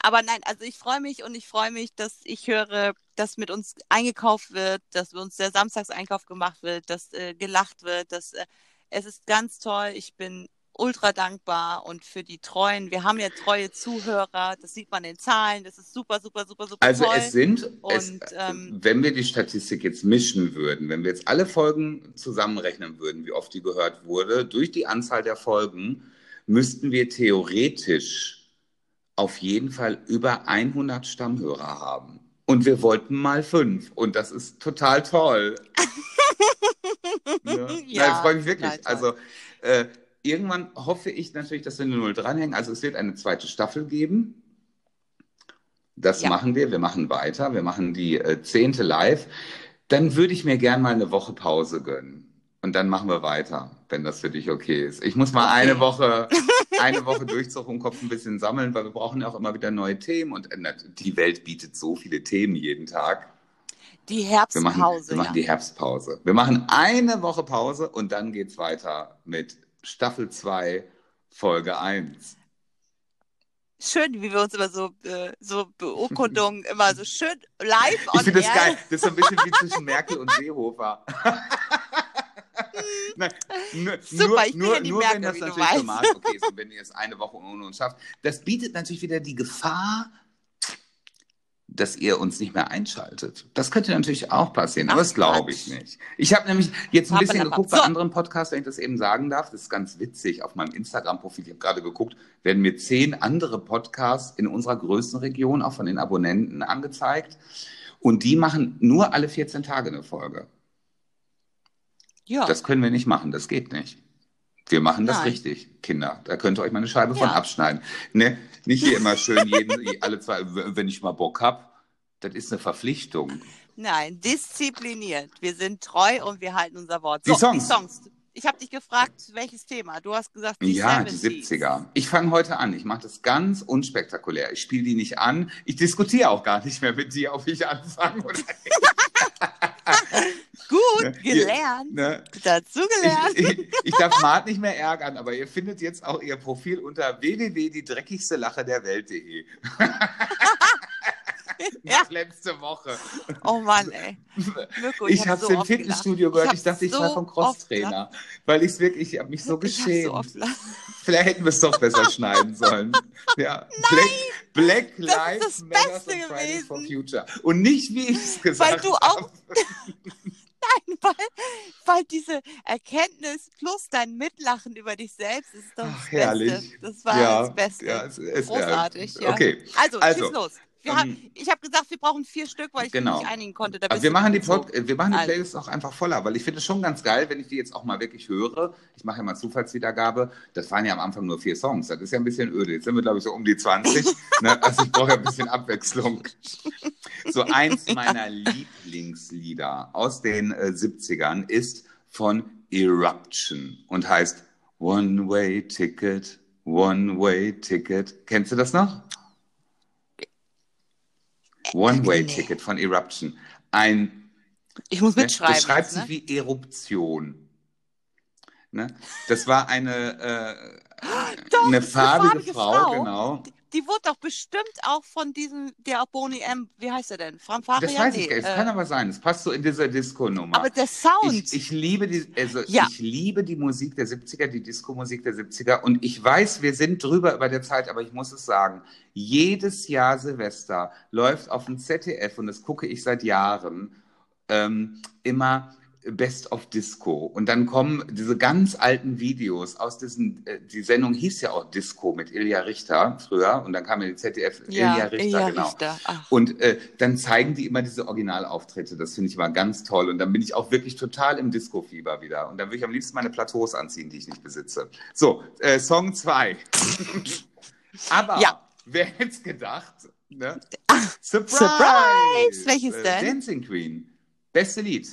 Aber nein, also ich freue mich und ich freue mich, dass ich höre, dass mit uns eingekauft wird, dass mit uns der Samstagseinkauf gemacht wird, dass äh, gelacht wird, dass äh, es ist ganz toll. Ich bin ultra dankbar und für die treuen, wir haben ja treue Zuhörer, das sieht man in den Zahlen, das ist super, super, super, super Also toll. es sind, es, Und, ähm, wenn wir die Statistik jetzt mischen würden, wenn wir jetzt alle Folgen zusammenrechnen würden, wie oft die gehört wurde, durch die Anzahl der Folgen, müssten wir theoretisch auf jeden Fall über 100 Stammhörer haben. Und wir wollten mal fünf. Und das ist total toll. ne? Ja, Nein, freue mich wirklich. Also äh, irgendwann hoffe ich natürlich, dass wir eine Null dranhängen. Also es wird eine zweite Staffel geben. Das Ja. machen wir. Wir machen weiter. Wir machen die äh, zehnte live. Dann würde ich mir gern mal eine Woche Pause gönnen. Und dann machen wir weiter, wenn das für dich okay ist. Ich muss mal Okay. eine Woche, eine Woche Durchzug im Kopf ein bisschen sammeln, weil wir brauchen ja auch immer wieder neue Themen. Und äh, die Welt bietet so viele Themen jeden Tag. die Wir Herbstpause, machen, wir machen ja. die Herbstpause. Wir machen eine Woche Pause und dann geht's weiter mit Staffel 2, Folge 1. Schön, wie wir uns immer so, äh, so Beurkundungen immer so schön live on Ich finde das geil. Das ist so ein bisschen wie zwischen Merkel und Seehofer. Nein, nur, Super, nur, ich bin nur, ja die nur Merkel, wenn das natürlich normal okay ist und wenn ihr es eine Woche ohne uns schafft. Das bietet natürlich wieder die Gefahr, dass ihr uns nicht mehr einschaltet. Das könnte natürlich auch passieren, aber Ach, das glaube ich nicht. Ich habe nämlich jetzt ein bisschen geguckt bei anderen Podcasts, wenn ich das eben sagen darf. Das ist ganz witzig. Auf meinem Instagram-Profil, ich habe gerade geguckt, werden mir zehn andere Podcasts in unserer größten Region auch von den Abonnenten angezeigt. Und die machen nur alle 14 Tage eine Folge. Ja, Das können wir nicht machen, das geht nicht. Wir machen das Nein. richtig, Kinder. Da könnt ihr euch mal eine Scheibe von Ja. abschneiden. Ne? Nicht hier immer schön jeden, alle zwei, wenn ich mal Bock hab. Das ist eine Verpflichtung. nein, diszipliniert. Wir sind treu und wir halten unser Wort. Die So, Songs. Die Songs. Ich habe dich gefragt, welches Thema. Du hast gesagt, die ja, 70s. die 70er. Ich fange heute an. Ich mache das ganz unspektakulär. Ich spiele die nicht an. Ich diskutiere auch gar nicht mehr mit dir, ob ich anfange oder nicht. Gut, Ne? gelernt. Ne? Dazu gelernt. Ich, ich, ich darf Mart nicht mehr ärgern, aber ihr findet jetzt auch ihr Profil unter www.diedreckigstelache-der-welt.de. Ja. Letzte Woche. Oh Mann, ey. Mirko, Ich, hab habe es so im Fitnessstudio gelacht. gehört. Ich, dachte, ich hab war so vom Crosstrainer. Weil ich es wirklich, ich habe mich so. Ich geschämt. so. Vielleicht hätten wir es doch besser schneiden sollen. Ja. Black, Black Lives Matter Fridays for. Future. Und nicht, wie ich es gesagt du auch- habe. weil, weil diese Erkenntnis plus dein Mitlachen über dich selbst ist doch Ach, das herrlich. Beste. Das war ja, das Beste. Ja, es, es, Großartig, ja. Okay. Also, Also, schieß los. Wir ähm, haben, ich habe gesagt, wir brauchen vier Stück, weil ich Genau. mich nicht einigen konnte. Also wir machen, die so. Wir machen die Also. Playlist auch einfach voller, weil ich finde es schon ganz geil, wenn ich die jetzt auch mal wirklich höre. Ich mache ja mal Zufallswiedergabe. Das waren ja am Anfang nur vier Songs. Das ist ja ein bisschen öde. Jetzt sind wir, glaube ich, so um die 20. ne? Also ich brauche ja ein bisschen Abwechslung. So eins meiner Lieblingslieder aus den äh, 70ern ist von Eruption und heißt One Way Ticket, One Way Ticket. Kennst du das noch? One Way nee. Ticket von Eruption. Ein Ich muss Ne? mitschreiben. Das schreibt jetzt, sich ne? wie Eruption. Ne? Das war eine, äh, eine ist farbige, Frau, genau. Die, wurde doch bestimmt auch von diesem, der auch Boni M, wie heißt er denn? Fanfare? Das weiß nee, ich gar nicht. Es äh, kann aber sein. Es passt so in diese Disco-Nummer. aber der Sound. Ich, ich liebe die, also Ja. ich liebe die Musik der 70er, die Disco-Musik der 70er. Und ich weiß, wir sind drüber über der Zeit, aber ich muss es sagen, jedes Jahr Silvester läuft auf dem ZDF, und das gucke ich seit Jahren, ähm, immer Best of Disco. Und dann kommen diese ganz alten Videos aus diesen, äh, die Sendung hieß ja auch Disco mit Ilja Richter früher, und dann kam ja die ZDF ja, Ilja Richter, Ilja genau. Richter. Ach, Und äh, dann zeigen die immer diese Originalauftritte. Das finde ich immer ganz toll. Und dann bin ich auch wirklich total im Disco-Fieber wieder. Und dann würde ich am liebsten meine Plateaus anziehen, die ich nicht besitze. So, äh, Song 2. Aber Ja. wer hätte es gedacht? Ne? Surprise! Surprise! Welches Äh, denn? Dancing Queen. Beste Lied.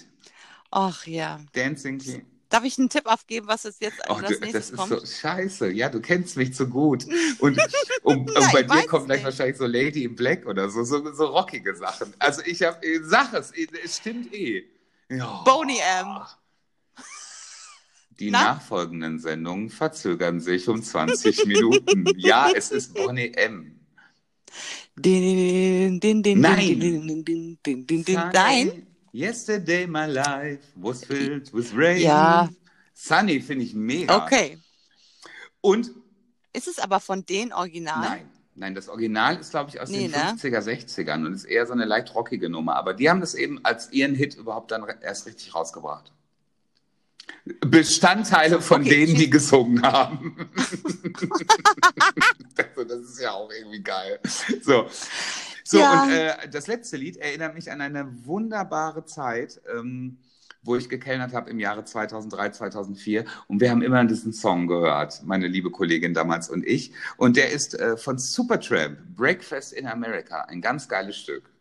Ach ja. Dancing Queen. Darf ich einen Tipp aufgeben, was es jetzt Oh, als du, das ist kommt? so scheiße. Ja, du kennst mich zu gut. Und, und, und Ja, bei dir kommt gleich wahrscheinlich so Lady in Black oder so, so, so rockige Sachen. Also ich habe, sag es, es stimmt eh. Ja. Boney M. Die Na? nachfolgenden Sendungen verzögern sich um 20 Minuten. Ja, es ist Bonnie M. Din, din, din, Nein. Nein. Yesterday my life was filled with rain. Ja. Sunny finde ich mega. Okay. Und Ist es aber von den Originalen? Nein, nein, das Original ist, glaube ich, aus Nee, den ne? 50er, 60ern und ist eher so eine leicht rockige Nummer. Aber die haben das eben als ihren Hit überhaupt dann erst richtig rausgebracht. Bestandteile von Okay, denen, die gesungen haben. also, das ist ja auch irgendwie geil. So, so Ja. und äh, das letzte Lied erinnert mich an eine wunderbare Zeit, ähm, wo ich gekellnert habe im Jahre 2003, 2004. Und wir haben immer diesen Song gehört, meine liebe Kollegin damals und ich. Und der ist äh, von Supertramp, Breakfast in America. Ein ganz geiles Stück.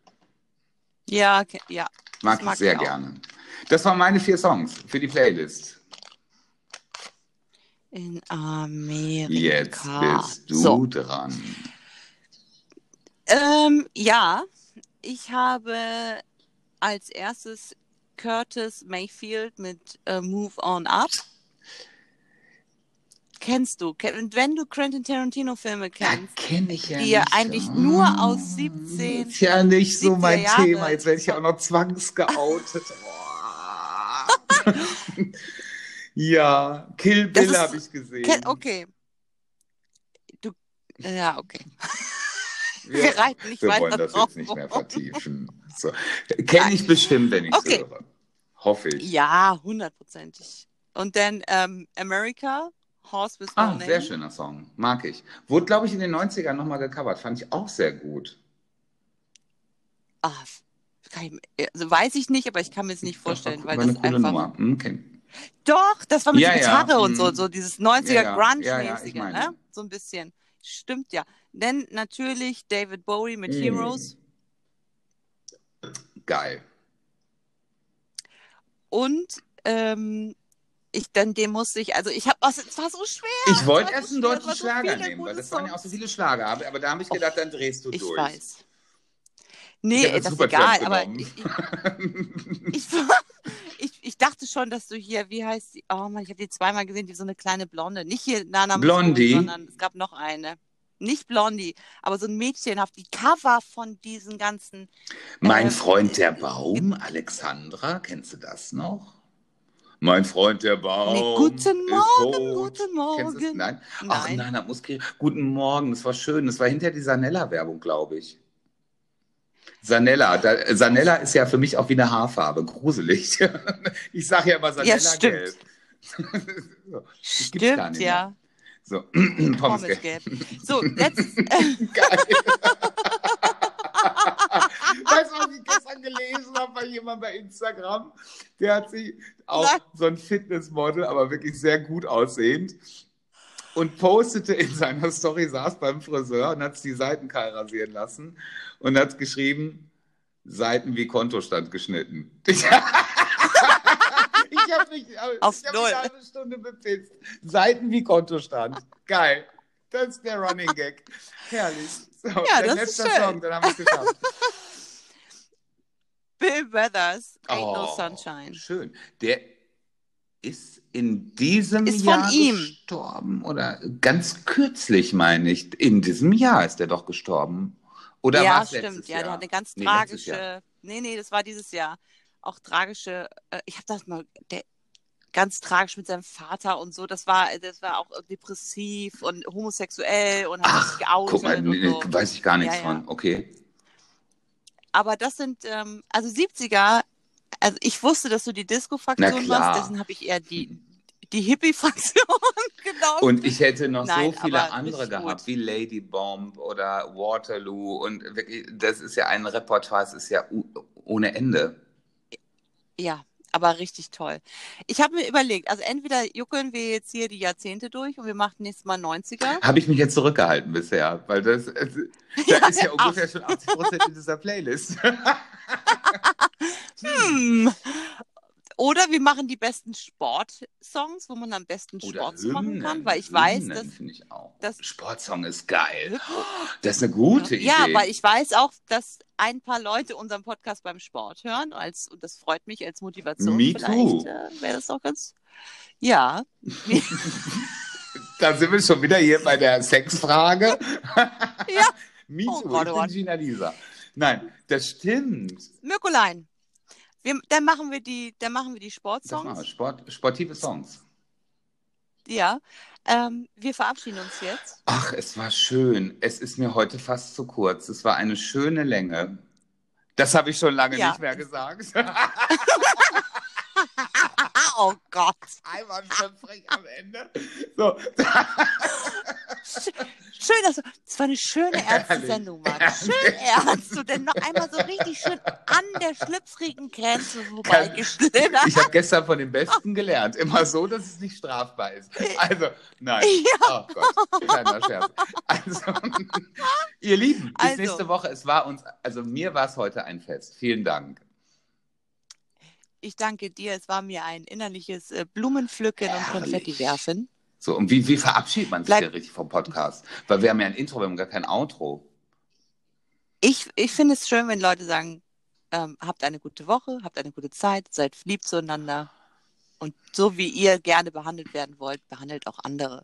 Ja, okay, ja. Mag, mag ich sehr ich gerne. Das waren meine vier Songs für die Playlist. In Amerika. Jetzt bist du So. dran. Ähm, ja, ich habe als erstes Curtis Mayfield mit äh, Move On Up. Kennst du? Wenn du Quentin Tarantino-Filme Ja, kennst, kenne ich ja die ja eigentlich Ah, nur aus 17 Ist ja nicht so 70er mein Jahre. Thema. Jetzt werde ich ja auch noch zwangsgeoutet. Ja, Kill Bill habe ich gesehen. Okay. Du, ja, okay. Wir, Wir reiten nicht wir weiter wollen das drauf jetzt nicht mehr vertiefen. So. Kenne ich bestimmt, wenn ich es Okay. höre. Hoffe ich. Ja, hundertprozentig. Und dann ähm, America, Horse with Ah, sehr schöner Song. Mag ich. Wurde, glaube ich, in den 90ern nochmal gecovert. Fand ich auch sehr gut. Ah, ich, also weiß ich nicht, aber ich kann mir es nicht vorstellen, war, weil das einfach. Nummer. Hm, Okay. Doch, das war mit Ja, der ja, Gitarre und mhm. so, so dieses 90er Ja, ja. Grunge-mäßige, Ja, ja, ne? So ein bisschen. Stimmt ja. Denn natürlich David Bowie mit Mhm. Heroes Geil. und ähm, ich dann dem musste ich, also ich habe, oh, es war so schwer. Ich wollte erst so einen deutschen so Schlager nehmen, weil das waren ja auch so viele Schlager. Aber, aber da habe ich gedacht, dann drehst du Ich durch. weiß. Ich Nee, hätte das ist egal, aber ich, ich, ich, ich, dachte schon, dass du hier, wie heißt sie? Oh Mann, ich habe die zweimal gesehen, die so eine kleine Blonde. Nicht hier Nana Blondie? sondern es gab noch eine. Nicht Blondie, aber so ein Mädchenhaft. Die Cover von diesen ganzen. Mein Ähm, Freund der Baum, Alexandra, kennst du das noch? Mein Freund der Baum. Nee, guten Morgen, guten es? Morgen. Nein. Ach Nein. nein, das muss Guten Morgen, das war schön. Das war hinter dieser Nella-Werbung, glaube ich. Sanella, da, Sanella ist ja für mich auch wie eine Haarfarbe, gruselig. Ich sage ja immer Sanella Ja, stimmt. gelb. Stimmt, ja. So, Pommes Pommesgelb. So, letzt, Geil. weißt du, was ich gestern gelesen habe bei jemandem bei Instagram? Der hat sich auch Nein. so ein Fitnessmodel, aber wirklich sehr gut aussehend. Und postete in seiner Story, saß beim Friseur und hat die Seiten kahl rasieren lassen und hat geschrieben, Seiten wie Kontostand geschnitten. Ich, ich habe mich, ich Auf hab null. mich eine halbe Stunde bepisst. Seiten wie Kontostand. Geil. Das ist der Running Gag. Herrlich. So, Ja, der das ist letzte schön. Song, dann haben wir es geschafft. Bill Weathers, Ain't Oh, No Sunshine. Schön. Der ist in diesem Ist von Jahr ihm. gestorben oder ganz kürzlich, meine ich. In diesem Jahr ist er doch gestorben. Oder ja, war's stimmt. letztes Ja, Jahr? der hat eine ganz Nee, tragische. Nee, nee, das war dieses Jahr. Auch tragische. Äh, ich habe das mal. Der, ganz tragisch mit seinem Vater und so. Das war, das war auch depressiv und homosexuell und hat Ach, sich geoutet guck mal, und so. weiß ich gar nichts Ja, ja. von. Okay. Aber das sind, ähm, also 70er, also ich wusste, dass du die Disco-Fraktion warst, deswegen habe ich eher die, die Hippie-Fraktion genommen. Und ich hätte noch Nein, so viele andere gehabt, gut. wie Lady Bomb oder Waterloo. Und wirklich, das ist ja ein Repertoire, das ist ja ohne Ende. Ja, aber richtig toll. Ich habe mir überlegt, also entweder juckeln wir jetzt hier die Jahrzehnte durch und wir machen nächstes Mal 90er. Habe ich mich jetzt zurückgehalten bisher, weil das, äh, da ist ja ungefähr schon 80 Prozent in dieser Playlist. Hm. Oder wir machen die besten Sportsongs, wo man am besten Sport machen kann, weil ich weiß, Hymnen dass finde ich auch. das- Sportsong ist geil. Das ist eine gute Idee. Ja, weil ich weiß auch, dass ein paar Leute unseren Podcast beim Sport hören, als, und das freut mich als Motivation. Me Vielleicht too. äh, wäre das auch ganz. Ja, Da sind wir schon wieder hier bei der Sexfrage. Ja. Me Oh too, Gott, ich oh bin. Gina Lisa. Nein, das stimmt. Mirkolein. Wir, dann machen wir die, dann machen wir die machen wir. Sportsongs. Sport, sportive Songs. Ja. Ähm, wir verabschieden uns jetzt. Ach, es war schön. Es ist mir heute fast zu kurz. Es war eine schöne Länge. Das habe ich schon lange Ja. nicht mehr gesagt. Oh Gott. Einmal schlüpfrig am Ende. So. Schön, dass du. Das war eine schöne ernste Sendung, Mann. Schön ernst. Du denn noch einmal so richtig schön an der schlüpfrigen Grenze vorbeigeschlittert. Ich habe gestern von den Besten gelernt. Immer so, dass es nicht strafbar ist. Also, nein. Oh Gott, kleiner Scherz. Also, ihr Lieben, bis Also. nächste Woche. Es war uns, also mir war es heute ein Fest. Vielen Dank. Ich danke dir. Es war mir ein innerliches äh, Blumenpflücken und Herrlich. Konfetti werfen. So, und wie, wie verabschiedet man sich Bleib- denn richtig vom Podcast? Weil wir haben ja ein Intro, wir haben gar kein Outro. Ich, ich finde es schön, wenn Leute sagen, ähm, habt eine gute Woche, habt eine gute Zeit, seid lieb zueinander. Und so wie ihr gerne behandelt werden wollt, behandelt auch andere.